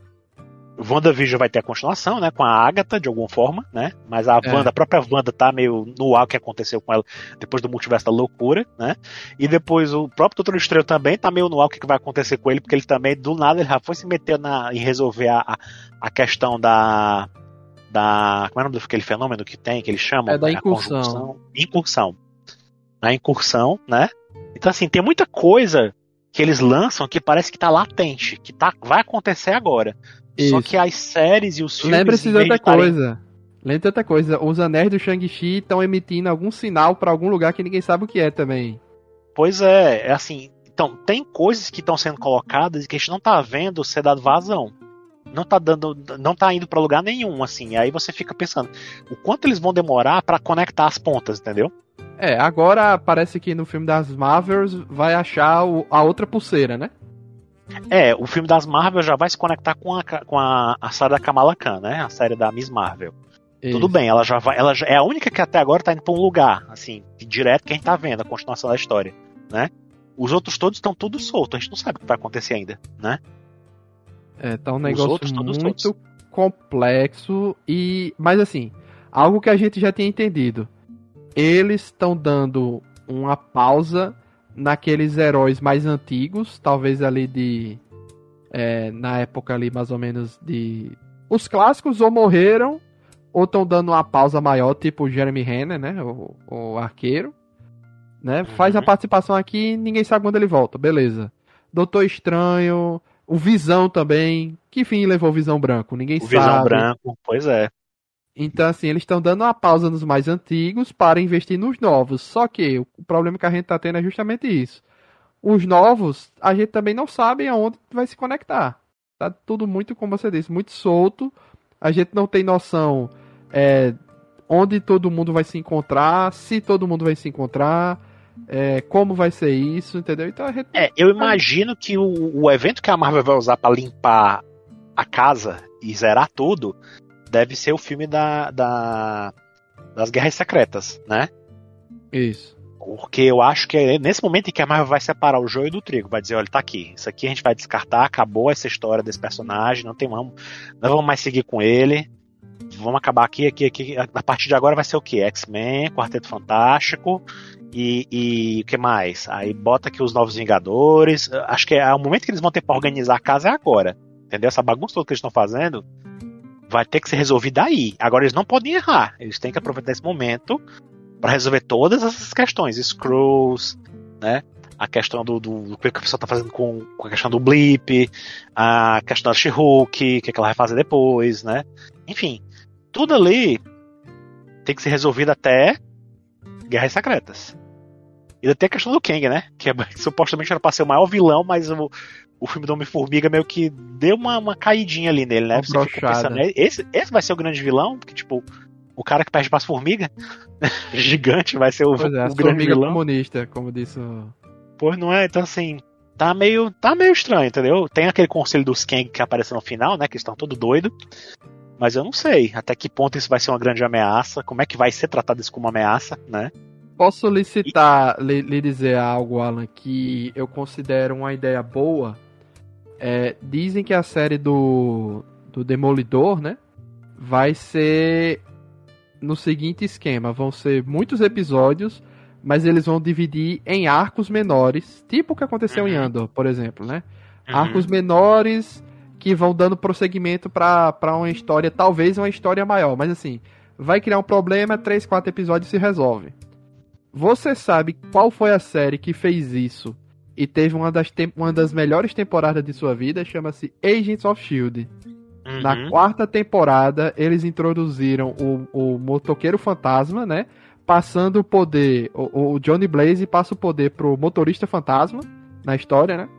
WandaVision vai ter a continuação, né? Com a Agatha, de alguma forma, né? Mas a, é. Wanda, a própria Wanda tá meio no ar o que aconteceu com ela depois do multiverso da loucura, né? E depois o próprio Doutor Estranho também tá meio no ar o que vai acontecer com ele, porque ele também, do nada, ele já foi se meter na, em resolver a, a questão da. Da. Como é o nome daquele fenômeno que tem, que eles chamam? É da incursão. Incursão. Na incursão, né? Então, assim, tem muita coisa que eles lançam que parece que tá latente, que tá, vai acontecer agora. Isso. Só que as séries e os filmes. Lembre-se de outra coisa. Lembre-se de outra coisa. Os anéis do Shang-Chi estão emitindo algum sinal para algum lugar que ninguém sabe o que é também. Pois é, é assim. Então, tem coisas que estão sendo colocadas e que a gente não tá vendo ser dado vazão. Não tá dando. Não tá indo para lugar nenhum, assim. Aí você fica pensando, o quanto eles vão demorar para conectar as pontas, entendeu? É, agora parece que no filme das Marvels vai achar o, a outra pulseira, né? É, o filme das Marvel já vai se conectar com a, com a, a série da Kamala Khan, né? A série da Miss Marvel. Isso. Tudo bem, ela já vai. Ela já, é a única que até agora tá indo pra um lugar, assim, direto que a gente tá vendo, a continuação da história, né? Os outros todos estão tudo solto, a gente não sabe o que vai acontecer ainda, né? É, tá um negócio outros, muito complexo e. Mas assim, algo que a gente já tinha entendido. Eles estão dando uma pausa naqueles heróis mais antigos, talvez ali de. É, na época ali mais ou menos de. Os clássicos ou morreram, ou estão dando uma pausa maior, tipo Jeremy Renner, né? O, o arqueiro. Né? Uhum. Faz a participação aqui ninguém sabe quando ele volta, beleza. Doutor Estranho, o Visão também. Que fim levou o Visão Branco? Ninguém o sabe. Visão Branco, pois é. Então, assim, eles estão dando uma pausa nos mais antigos para investir nos novos. Só que o problema que a gente está tendo é justamente isso. Os novos, a gente também não sabe aonde vai se conectar. Tá tudo muito, como você disse, muito solto. A gente não tem noção é, onde todo mundo vai se encontrar, se todo mundo vai se encontrar, é, como vai ser isso, entendeu? Então a gente... É, eu imagino que o, o evento que a Marvel vai usar para limpar a casa e zerar tudo deve ser o filme da, da das Guerras Secretas, né? Isso. Porque eu acho que é nesse momento em que a Marvel vai separar o joio do trigo, vai dizer, olha, tá aqui, isso aqui a gente vai descartar, acabou essa história desse personagem, não tem vamos, não vamos mais seguir com ele, vamos acabar aqui, aqui, aqui. A partir de agora vai ser o quê? X-Men, Quarteto Fantástico e, e o que mais? Aí bota aqui os Novos Vingadores. Acho que é o momento que eles vão ter pra organizar a casa é agora. Entendeu? Essa bagunça toda que eles estão fazendo vai ter que ser resolvida aí. Agora eles não podem errar. Eles têm que aproveitar esse momento para resolver todas essas questões. Screws, né? A questão do, do, do que a pessoa tá fazendo com, com a questão do blip, a questão da She-Hulk, o que, que ela vai fazer depois, né? Enfim, tudo ali tem que ser resolvido até Guerras Secretas. E até a questão do Kang, né? Que, é, que (laughs) supostamente era pra ser o maior vilão, mas o, o filme do Homem-Formiga meio que deu uma, uma caidinha ali nele, né? Você pensando, esse, esse vai ser o grande vilão? Porque, tipo, o cara que perde para as formigas, (laughs) gigante, vai ser o, é, o grande vilão. comunista, como disse o... Pois não é, então assim, tá meio, tá meio estranho, entendeu? Tem aquele conselho dos Kang que apareceu no final, né, que estão todo doido. Mas eu não sei até que ponto isso vai ser uma grande ameaça, como é que vai ser tratado isso como uma ameaça, né? Posso lhe citar, e... lhe, lhe dizer algo, Alan, que eu considero uma ideia boa. É, dizem que a série do, do Demolidor, né? Vai ser no seguinte esquema: vão ser muitos episódios, mas eles vão dividir em arcos menores, tipo o que aconteceu uhum. em Andor, por exemplo, né? Uhum. Arcos menores que vão dando prosseguimento para uma história, talvez uma história maior, mas assim, vai criar um problema, três, quatro episódios se resolve. Você sabe qual foi a série que fez isso e teve uma das, uma das melhores temporadas de sua vida? Chama-se Agents of Shield. Uhum. Na quarta temporada, eles introduziram o, o motoqueiro fantasma, né? Passando o poder. O, o Johnny Blaze passa o poder pro motorista fantasma na história, né?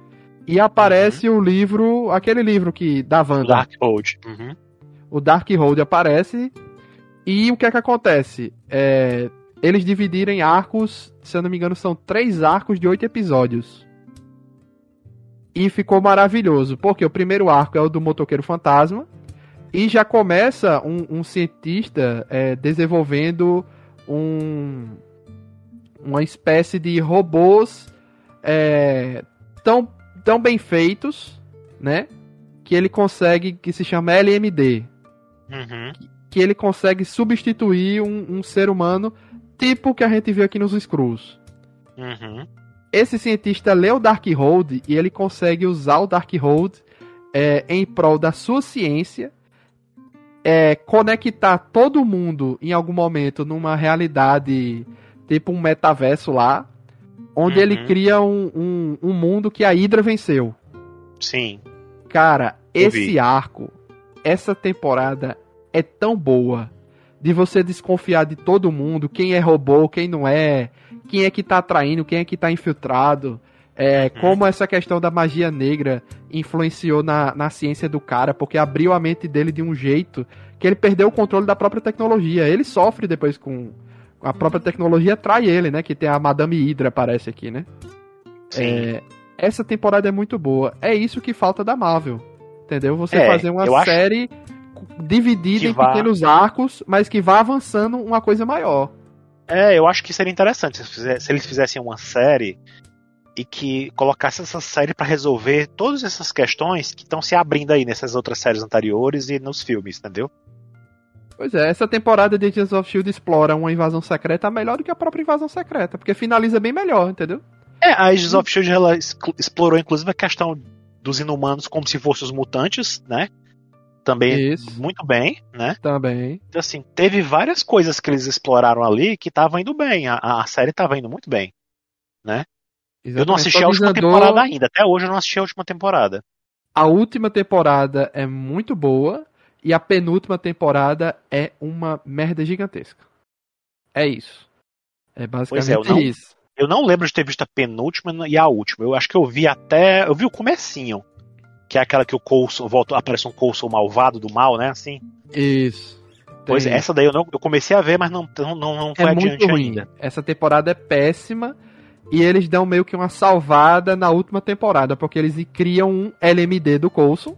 E aparece uhum. o livro, aquele livro que da Wanda. Dark Hold. Uhum. O Dark Hold aparece. E o que é que acontece? É, eles dividiram em arcos, se eu não me engano, são três arcos de oito episódios. E ficou maravilhoso, porque o primeiro arco é o do motoqueiro fantasma. E já começa um, um cientista é, desenvolvendo um, uma espécie de robôs é, tão, tão bem feitos, né? Que ele consegue, que se chama LMD. Uhum. Que, que, ele consegue substituir um, um ser humano tipo que a gente viu aqui nos Screws. Uhum. Esse cientista lê o Darkhold e ele consegue usar o Darkhold é, em prol da sua ciência, é, conectar todo mundo em algum momento numa realidade tipo um metaverso lá, onde uhum. ele cria um, um, um, mundo que a Hydra venceu. Sim. Cara, esse arco, essa temporada é tão boa de você desconfiar de todo mundo, quem é robô, quem não é, quem é que tá atraindo, quem é que tá infiltrado. É, uhum. como essa questão da magia negra influenciou na, na ciência do cara, porque abriu a mente dele de um jeito que ele perdeu o controle da própria tecnologia. Ele sofre depois com. A própria tecnologia trai ele, né? Que tem a Madame Hydra, aparece aqui, né? É, essa temporada é muito boa. É isso que falta da Marvel. Entendeu? Você é, fazer uma série acho dividida em vá... pequenos arcos, mas que vá avançando uma coisa maior. É, eu acho que seria interessante se, eles fizessem uma série e que colocasse essa série para resolver todas essas questões que estão se abrindo aí nessas outras séries anteriores e nos filmes, entendeu? Pois é, essa temporada de Agents of Shield explora uma invasão secreta melhor do que a própria invasão secreta, porque finaliza bem melhor, entendeu? É, a Agents of Shield ela explorou inclusive a questão dos inumanos como se fossem os mutantes, né? Também Isso. muito bem, né? Também. Então, assim, teve várias coisas que eles exploraram ali que estavam indo bem. A, a série estava indo muito bem, né? Exatamente. Eu não assisti a última temporada ainda. Até hoje eu não assisti a última temporada. A última temporada é muito boa e a penúltima temporada é uma merda gigantesca. É isso. É basicamente é, eu não, isso. Eu não lembro de ter visto a penúltima e a última. Eu acho que eu vi até. Eu vi o comecinho que é aquela que o Coulson volta, aparece um Coulson malvado do mal, né? Assim. Isso. Pois é, essa daí eu, não, eu comecei a ver, mas não, não, não foi é adiante muito ruim. ainda. Essa temporada é péssima e eles dão meio que uma salvada na última temporada, porque eles criam um LMD do Coulson,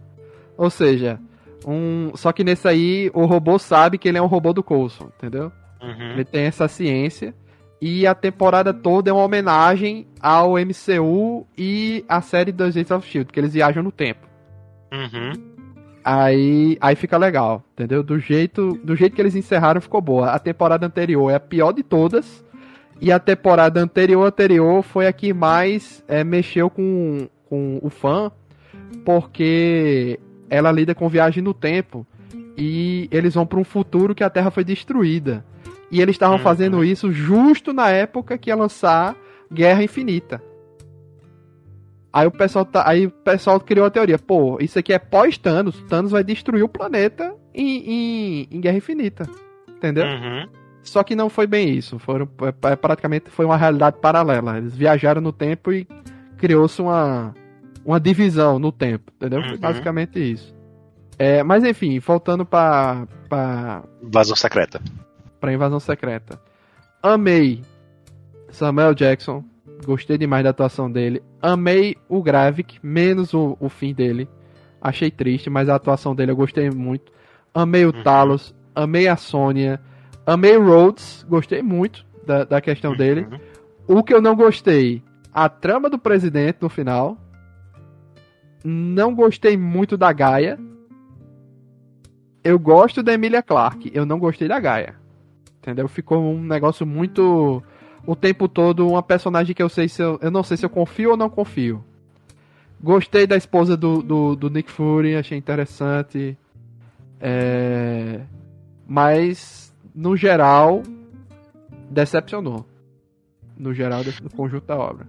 ou seja, um, só que nesse aí o robô sabe que ele é um robô do Coulson, entendeu? Uhum. Ele tem essa ciência e a temporada toda é uma homenagem ao MCU e a série dos Agents of S.H.I.E.L.D., que eles viajam no tempo. Uhum. Aí, aí fica legal, entendeu? Do jeito, do jeito que eles encerraram ficou boa. A temporada anterior é a pior de todas. E a temporada anterior anterior foi a que mais é, mexeu com, com o fã, porque ela lida com viagem no tempo e eles vão para um futuro que a Terra foi destruída. E eles estavam uhum. fazendo isso justo na época que ia lançar Guerra Infinita. Aí o pessoal tá, aí o pessoal criou a teoria, pô, isso aqui é pós Thanos, Thanos vai destruir o planeta em, em, em Guerra Infinita, entendeu? Uhum. Só que não foi bem isso, foram é, é, praticamente foi uma realidade paralela. Eles viajaram no tempo e criou-se uma uma divisão no tempo, entendeu? Uhum. Foi basicamente isso. É, mas enfim, voltando para para invasão secreta. Para invasão secreta. Amei Samuel Jackson, Gostei demais da atuação dele. Amei o Gravik, menos o, o fim dele. Achei triste, mas a atuação dele eu gostei muito. Amei o uhum. Talos, amei a Sônia, amei o Rhodes, gostei muito da, da questão uhum. dele. O que eu não gostei, a trama do presidente no final. Não gostei muito da Gaia. Eu gosto da Emilia Clarke, eu não gostei da Gaia. Entendeu? Ficou um negócio muito o tempo todo uma personagem que eu sei se eu, eu não sei se eu confio ou não confio. Gostei da esposa do, do, do Nick Fury, achei interessante. É... Mas, no geral, decepcionou. No geral, do conjunto da obra.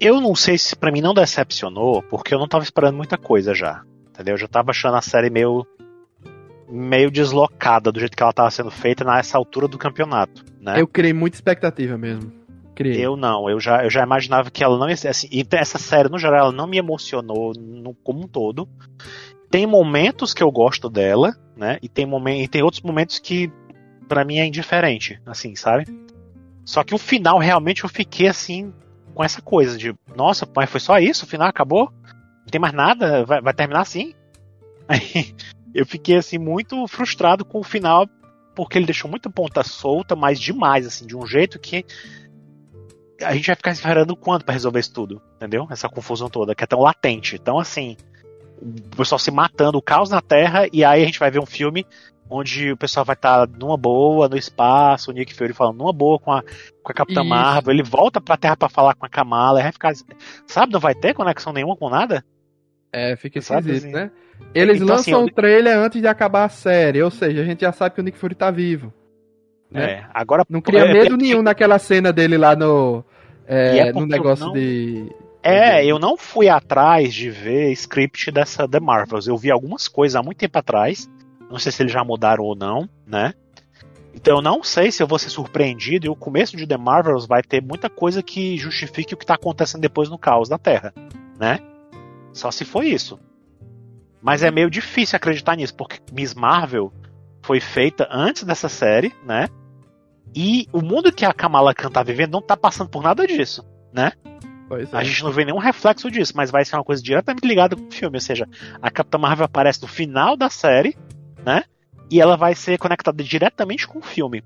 Eu não sei se para mim não decepcionou, porque eu não tava esperando muita coisa já. Entendeu? Eu já tava achando a série meio meio deslocada do jeito que ela estava sendo feita nessa altura do campeonato, né? Eu criei muita expectativa mesmo. Criei. Eu não, eu já, eu já imaginava que ela não ia ser assim. E essa série, no geral, ela não me emocionou no, como um todo. Tem momentos que eu gosto dela, né? E tem, momen e tem outros momentos que para mim é indiferente, assim, sabe? Só que o final realmente eu fiquei assim com essa coisa de, nossa, mas foi só isso, o final acabou? Não tem mais nada? Vai, vai terminar assim? (laughs) Aí, eu fiquei assim muito frustrado com o final porque ele deixou muita ponta solta, mas demais assim, de um jeito que a gente vai ficar esperando quanto para resolver isso tudo, entendeu? Essa confusão toda que é tão latente. Então assim, o pessoal se matando, o caos na Terra e aí a gente vai ver um filme onde o pessoal vai estar tá numa boa no espaço, o Nick Fury falando numa boa com a, com a Capitã. Marvel, ele volta pra Terra para falar com a Kamala, vai ficar, sabe, não vai ter conexão nenhuma com nada? É, fica esquisito, assim. né? Eles então, lançam assim, o trailer antes de acabar a série, ou seja, a gente já sabe que o Nick Fury tá vivo. Né? É, agora. Não cria é, medo é, nenhum naquela cena dele lá no. É, é no negócio não... de. É, eu não fui atrás de ver script dessa The Marvels. Eu vi algumas coisas há muito tempo atrás. Não sei se eles já mudaram ou não, né? Então eu não sei se eu vou ser surpreendido e o começo de The Marvels vai ter muita coisa que justifique o que está acontecendo depois no caos da Terra, né? Só se foi isso. Mas é meio difícil acreditar nisso, porque Miss Marvel foi feita antes dessa série, né? E o mundo que a Kamala Khan tá vivendo não tá passando por nada disso, né? É. A gente não vê nenhum reflexo disso, mas vai ser uma coisa diretamente ligada com o filme. Ou seja, a Capitã Marvel aparece no final da série, né? E ela vai ser conectada diretamente com o filme.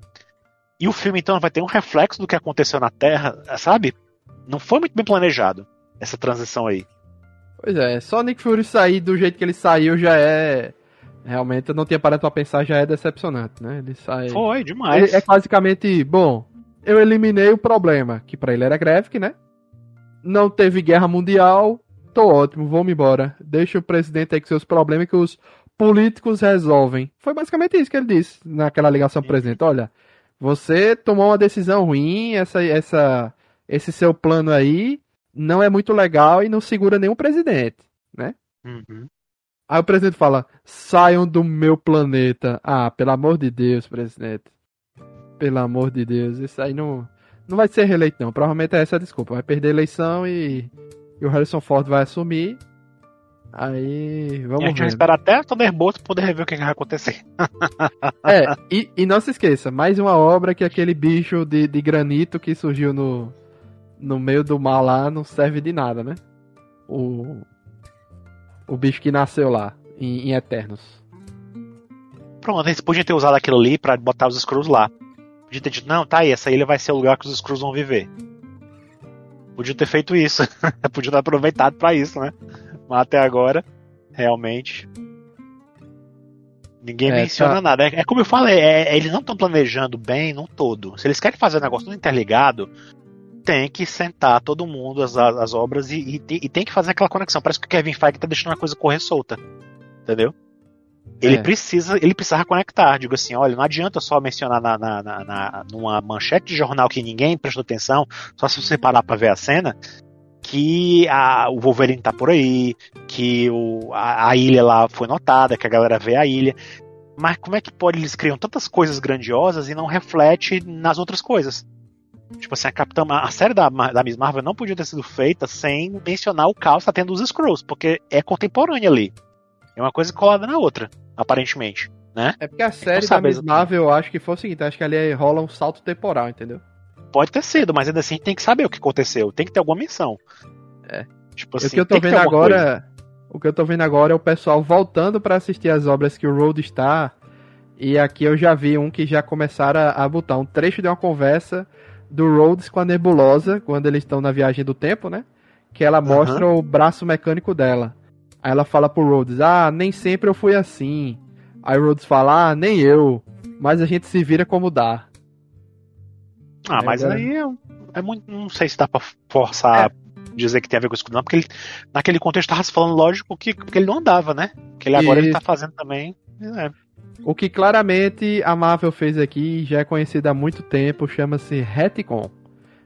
E o filme, então, vai ter um reflexo do que aconteceu na Terra, sabe? Não foi muito bem planejado essa transição aí. Pois é, só Nick Fury sair do jeito que ele saiu já é. Realmente eu não tinha parado pra pensar, já é decepcionante, né? Ele sai. Foi, demais. Ele é basicamente, bom, eu eliminei o problema, que para ele era graphic, né? Não teve guerra mundial, tô ótimo, vamos embora. Deixa o presidente aí com seus problemas que os políticos resolvem. Foi basicamente isso que ele disse naquela ligação pro presidente. Olha, você tomou uma decisão ruim, essa, essa, esse seu plano aí não é muito legal e não segura nenhum presidente, né? Uhum. Aí o presidente fala: saiam do meu planeta. Ah, pelo amor de Deus, presidente. Pelo amor de Deus, isso aí não, não vai ser reeleito, não. Provavelmente é essa a desculpa. Vai perder a eleição e, e o Harrison Ford vai assumir. Aí, vamos ver. A gente vai esperar até o Thunderbolt poder rever o que vai acontecer. (laughs) é, e, e não se esqueça, mais uma obra que aquele bicho de, de granito que surgiu no, no meio do mar lá não serve de nada, né? O, o bicho que nasceu lá, em, em Eternos. Pronto, eles podiam ter usado aquilo ali para botar os Skrulls lá. Podia ter dito, não, tá aí, essa ilha vai ser o lugar que os Skrulls vão viver. Podia ter feito isso. (laughs) Podia ter aproveitado para isso, né? Mas até agora, realmente. Ninguém É, menciona tá. nada. É, é como eu falei, é- é- eles não estão planejando bem num todo. Se eles querem fazer o negócio tudo interligado, tem que sentar todo mundo, as, as as obras, e, e e tem que fazer aquela conexão. Parece que o Kevin Feige tá deixando a coisa correr solta. Entendeu? Ele É. precisa, ele precisa conectar. Digo assim, olha, não adianta só mencionar na, na, na- na- numa manchete de jornal que ninguém prestou atenção, só se você parar pra ver a cena, que a- o Wolverine tá por aí, que o, a, a ilha lá foi notada, que a galera vê a ilha. Mas como é que pode eles criam tantas coisas grandiosas e não reflete nas outras coisas? Tipo assim, a Capitã, a série da, da Miss Marvel não podia ter sido feita sem mencionar o caos que tá tendo dos Skrulls, porque é contemporânea ali. É uma coisa colada na outra, aparentemente, né? É porque a série da Miss. Marvel, eu acho que foi o seguinte, acho que ali rola um salto temporal, entendeu? Pode ter sido, mas ainda assim tem que saber o que aconteceu, tem que ter alguma menção. É. Tipo assim, o que eu tô vendo alguma coisa. agora, o que eu tô vendo agora é o pessoal voltando pra assistir as obras que o Road está. E aqui eu já vi um que já começaram a, a botar um trecho de uma conversa do Rhodes com a Nebulosa, quando eles estão na viagem do tempo, né? Que ela mostra o braço mecânico dela. Aí ela fala pro Rhodes, ah, nem sempre eu fui assim. Aí o Rhodes fala, ah, nem eu. Mas a gente se vira como dá. Ah, mas aí é, é muito. Não sei se dá pra forçar dizer que tem a ver com isso, não, porque ele, naquele contexto tava se falando, lógico, que porque ele não andava, né? Que ele agora ele Isso. tá fazendo também. É. O que claramente a Marvel fez aqui, já é conhecido há muito tempo, chama-se retcon.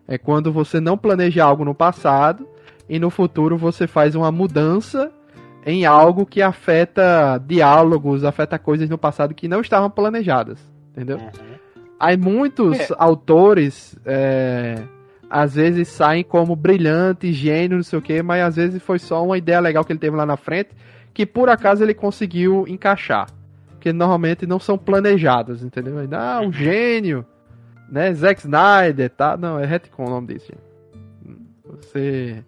É quando você não planeja algo no passado e no futuro você faz uma mudança em algo que afeta diálogos, afeta coisas no passado que não estavam planejadas, entendeu? Uhum. Aí muitos É. autores é, às vezes saem como brilhante, gênio, não sei o que, mas às vezes foi só uma ideia legal que ele teve lá na frente que por acaso ele conseguiu encaixar. Porque normalmente não são planejados, entendeu? Ah, um gênio, né? Zack Snyder, tá? Não, é retcon o nome disso. gente. Você.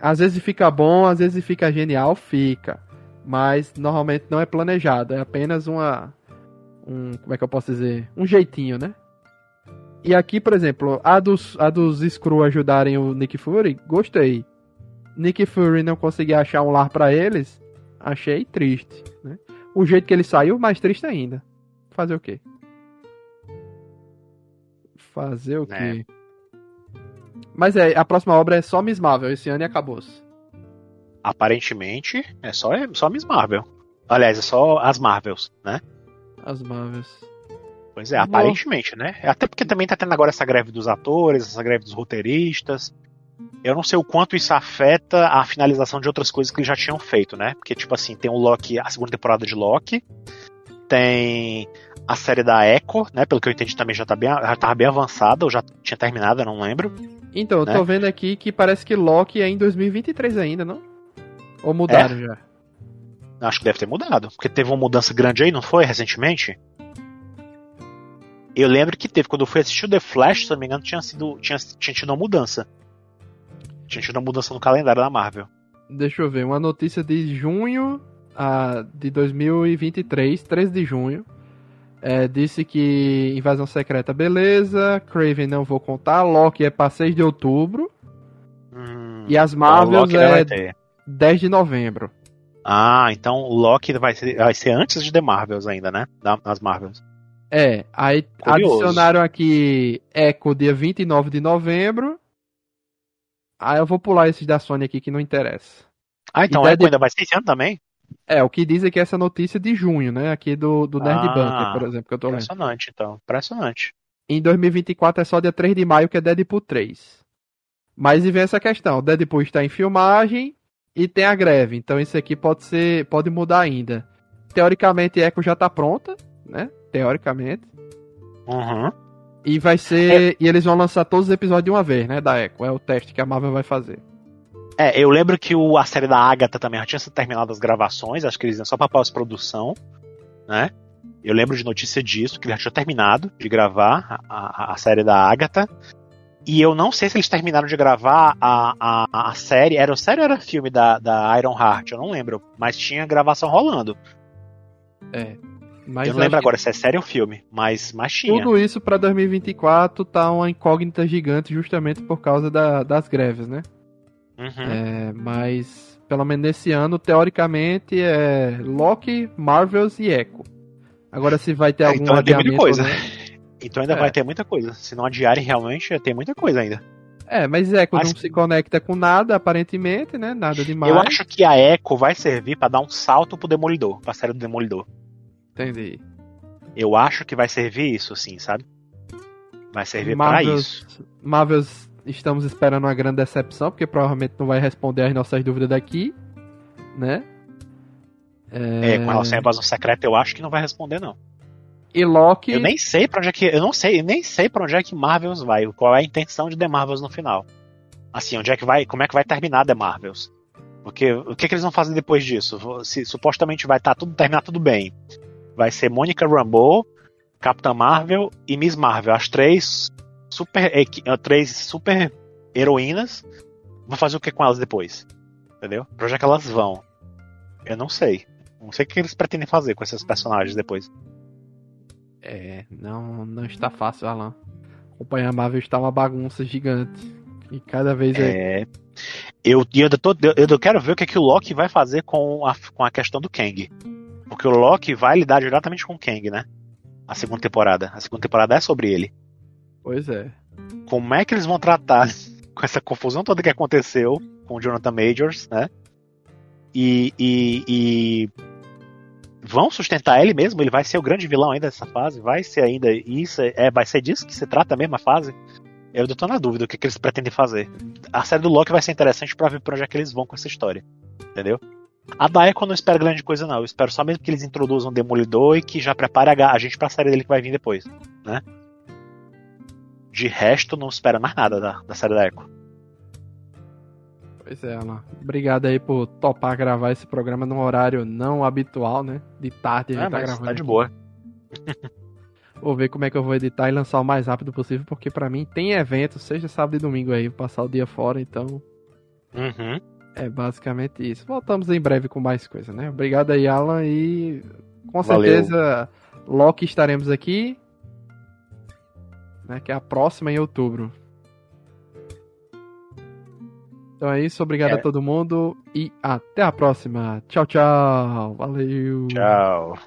Às vezes fica bom, às vezes fica genial, fica. Mas normalmente não é planejado, é apenas uma um, como é que eu posso dizer, um jeitinho, né? E aqui, por exemplo, a dos, a dos Screw ajudarem o Nick Fury, gostei. Nick Fury não conseguir achar um lar pra eles, achei triste, né? O jeito que ele saiu, mais triste ainda. Fazer o quê? Fazer o quê? Mas é, a próxima obra é só Miss Marvel, esse ano e acabou-se. Aparentemente, é só, é só Miss Marvel. Aliás, é só as Marvels, né? As Marvels. Pois é, Bom. aparentemente, né? Até porque também tá tendo agora essa greve dos atores, essa greve dos roteiristas. Eu não sei o quanto isso afeta a finalização de outras coisas que eles já tinham feito, né? Porque, tipo assim, tem o Loki, a segunda temporada de Loki, tem a série da Echo, né? Pelo que eu entendi também já, tá bem, já tava bem avançada, ou já tinha terminado, eu não lembro. Então, eu Né? tô vendo aqui que parece que Loki é em 2023 ainda, não? Ou mudaram já? Acho que deve ter mudado, porque teve uma mudança grande aí, não foi, recentemente? Eu lembro que teve, quando eu fui assistir o The Flash, se não me engano, tinha, sido, tinha, tinha tido uma mudança. Tinha tido uma mudança no calendário da Marvel. Deixa eu ver, uma notícia de junho ah, de 2023, 13 de junho. É, disse que Invasão Secreta, beleza. Craven não vou contar. Loki é pra 6 de outubro. Hum, E as então Marvels é vai ter. 10 de novembro. Ah, então o Loki vai ser, vai ser antes de The Marvels ainda, né? Da- Das Marvels. É, aí Curioso. adicionaram aqui Echo dia 29 de novembro. Aí eu vou pular esses da Sony aqui que não interessa. Ah, então E o Dead- Echo ainda vai ser esse ano também? É, o que diz é que essa notícia de junho, né? Aqui do, do Nerd Ah, Bunker, por exemplo, que eu tô lendo. Impressionante, então. Impressionante. Em 2024 é só dia 3 de maio que é Deadpool 3. Mas e vem essa questão, Deadpool está em filmagem e tem a greve, então isso aqui pode ser, pode mudar ainda. Teoricamente Echo já tá pronta, né? Teoricamente. Uhum. E vai ser, e eles vão lançar todos os episódios de uma vez, né, da Echo, é o teste que a Marvel vai fazer. É, eu lembro que o, a série da Agatha também já tinha sido terminado as gravações, acho que eles iam só pra pós-produção, né? Eu lembro de notícia disso, que eles já tinham terminado de gravar a, a, a série da Agatha. E eu não sei se eles terminaram de gravar a, a, a série. Era série ou era filme da, da Iron Heart? Eu não lembro. Mas tinha gravação rolando. É. Mas eu não lembro agora se é série ou filme, mas, tinha. Tudo isso pra 2024 tá uma incógnita gigante justamente por causa da- das greves, né? Uhum. É, mas, pelo menos nesse ano, teoricamente, é Loki, Marvels e Echo. Agora se vai ter algum então tem muita adiamento coisa. ou (laughs) não. Então ainda É. vai ter muita coisa. Se não adiarem, realmente tem muita coisa ainda. É, mas é, quando Mas- não se conecta com nada, aparentemente, né? Nada demais. Eu acho que a Echo vai servir pra dar um salto pro Demolidor, pra série do Demolidor. Entendi. Eu acho que vai servir isso, sim, sabe? Vai servir pra Marvels, isso. Marvels, estamos esperando uma grande decepção, porque provavelmente não vai responder as nossas dúvidas daqui, né? É, com relação à invasão secreta, eu acho que não vai responder, não. E Loki, Eu nem sei pra onde é que. Eu não sei, eu nem sei pra onde é que Marvels vai. Qual é a intenção de The Marvels no final. Assim, onde é que vai. Como é que vai terminar The Marvels? Porque o que, que eles vão fazer depois disso? Se supostamente vai estar tudo terminar tudo bem. Vai ser Monica Rambeau, Capitã Marvel e Miss Marvel. As três super. eh, Três super heroínas. Vão fazer o que com elas depois? Entendeu? Pra onde é que elas vão? Eu não sei. Não sei o que eles pretendem fazer com esses personagens depois. É, não, não está fácil, Alan. Acompanhar a Marvel está uma bagunça gigante. E cada vez é. É, eu, eu, tô, eu, eu quero ver o que, é que o Loki vai fazer com a, com a questão do Kang. Porque o Loki vai lidar diretamente com o Kang, né? A segunda temporada. A segunda temporada é sobre ele. Pois é. Como é que eles vão tratar (laughs) com essa confusão toda que aconteceu com o Jonathan Majors, né? E, e, e vão sustentar ele mesmo? Ele vai ser o grande vilão ainda dessa fase? Vai ser ainda isso? É, vai ser disso que se trata a mesma fase? Eu tô na dúvida o que, que eles pretendem fazer. A série do Loki vai ser interessante pra ver pra onde é que eles vão com essa história. Entendeu? A da Echo eu não espero grande coisa, não. Eu espero só mesmo que eles introduzam o Demolidor e que já prepare a, a gente pra série dele que vai vir depois, né? De resto, não espero mais nada da, da série da Echo. Pois é, Alan. Obrigado aí por topar gravar esse programa num horário não habitual, né? De tarde a gente É, tá gravando. tá de aqui. boa. (laughs) Vou ver como é que eu vou editar e lançar o mais rápido possível, porque pra mim tem evento, seja sábado e domingo aí, vou passar o dia fora, então Uhum. É basicamente isso. Voltamos em breve com mais coisa, né? Obrigado aí, Alan, e com Valeu. certeza Loki estaremos aqui, né? Que é a próxima em outubro. Então é isso, obrigado É. a todo mundo e até a próxima. Tchau, tchau. Valeu. Tchau.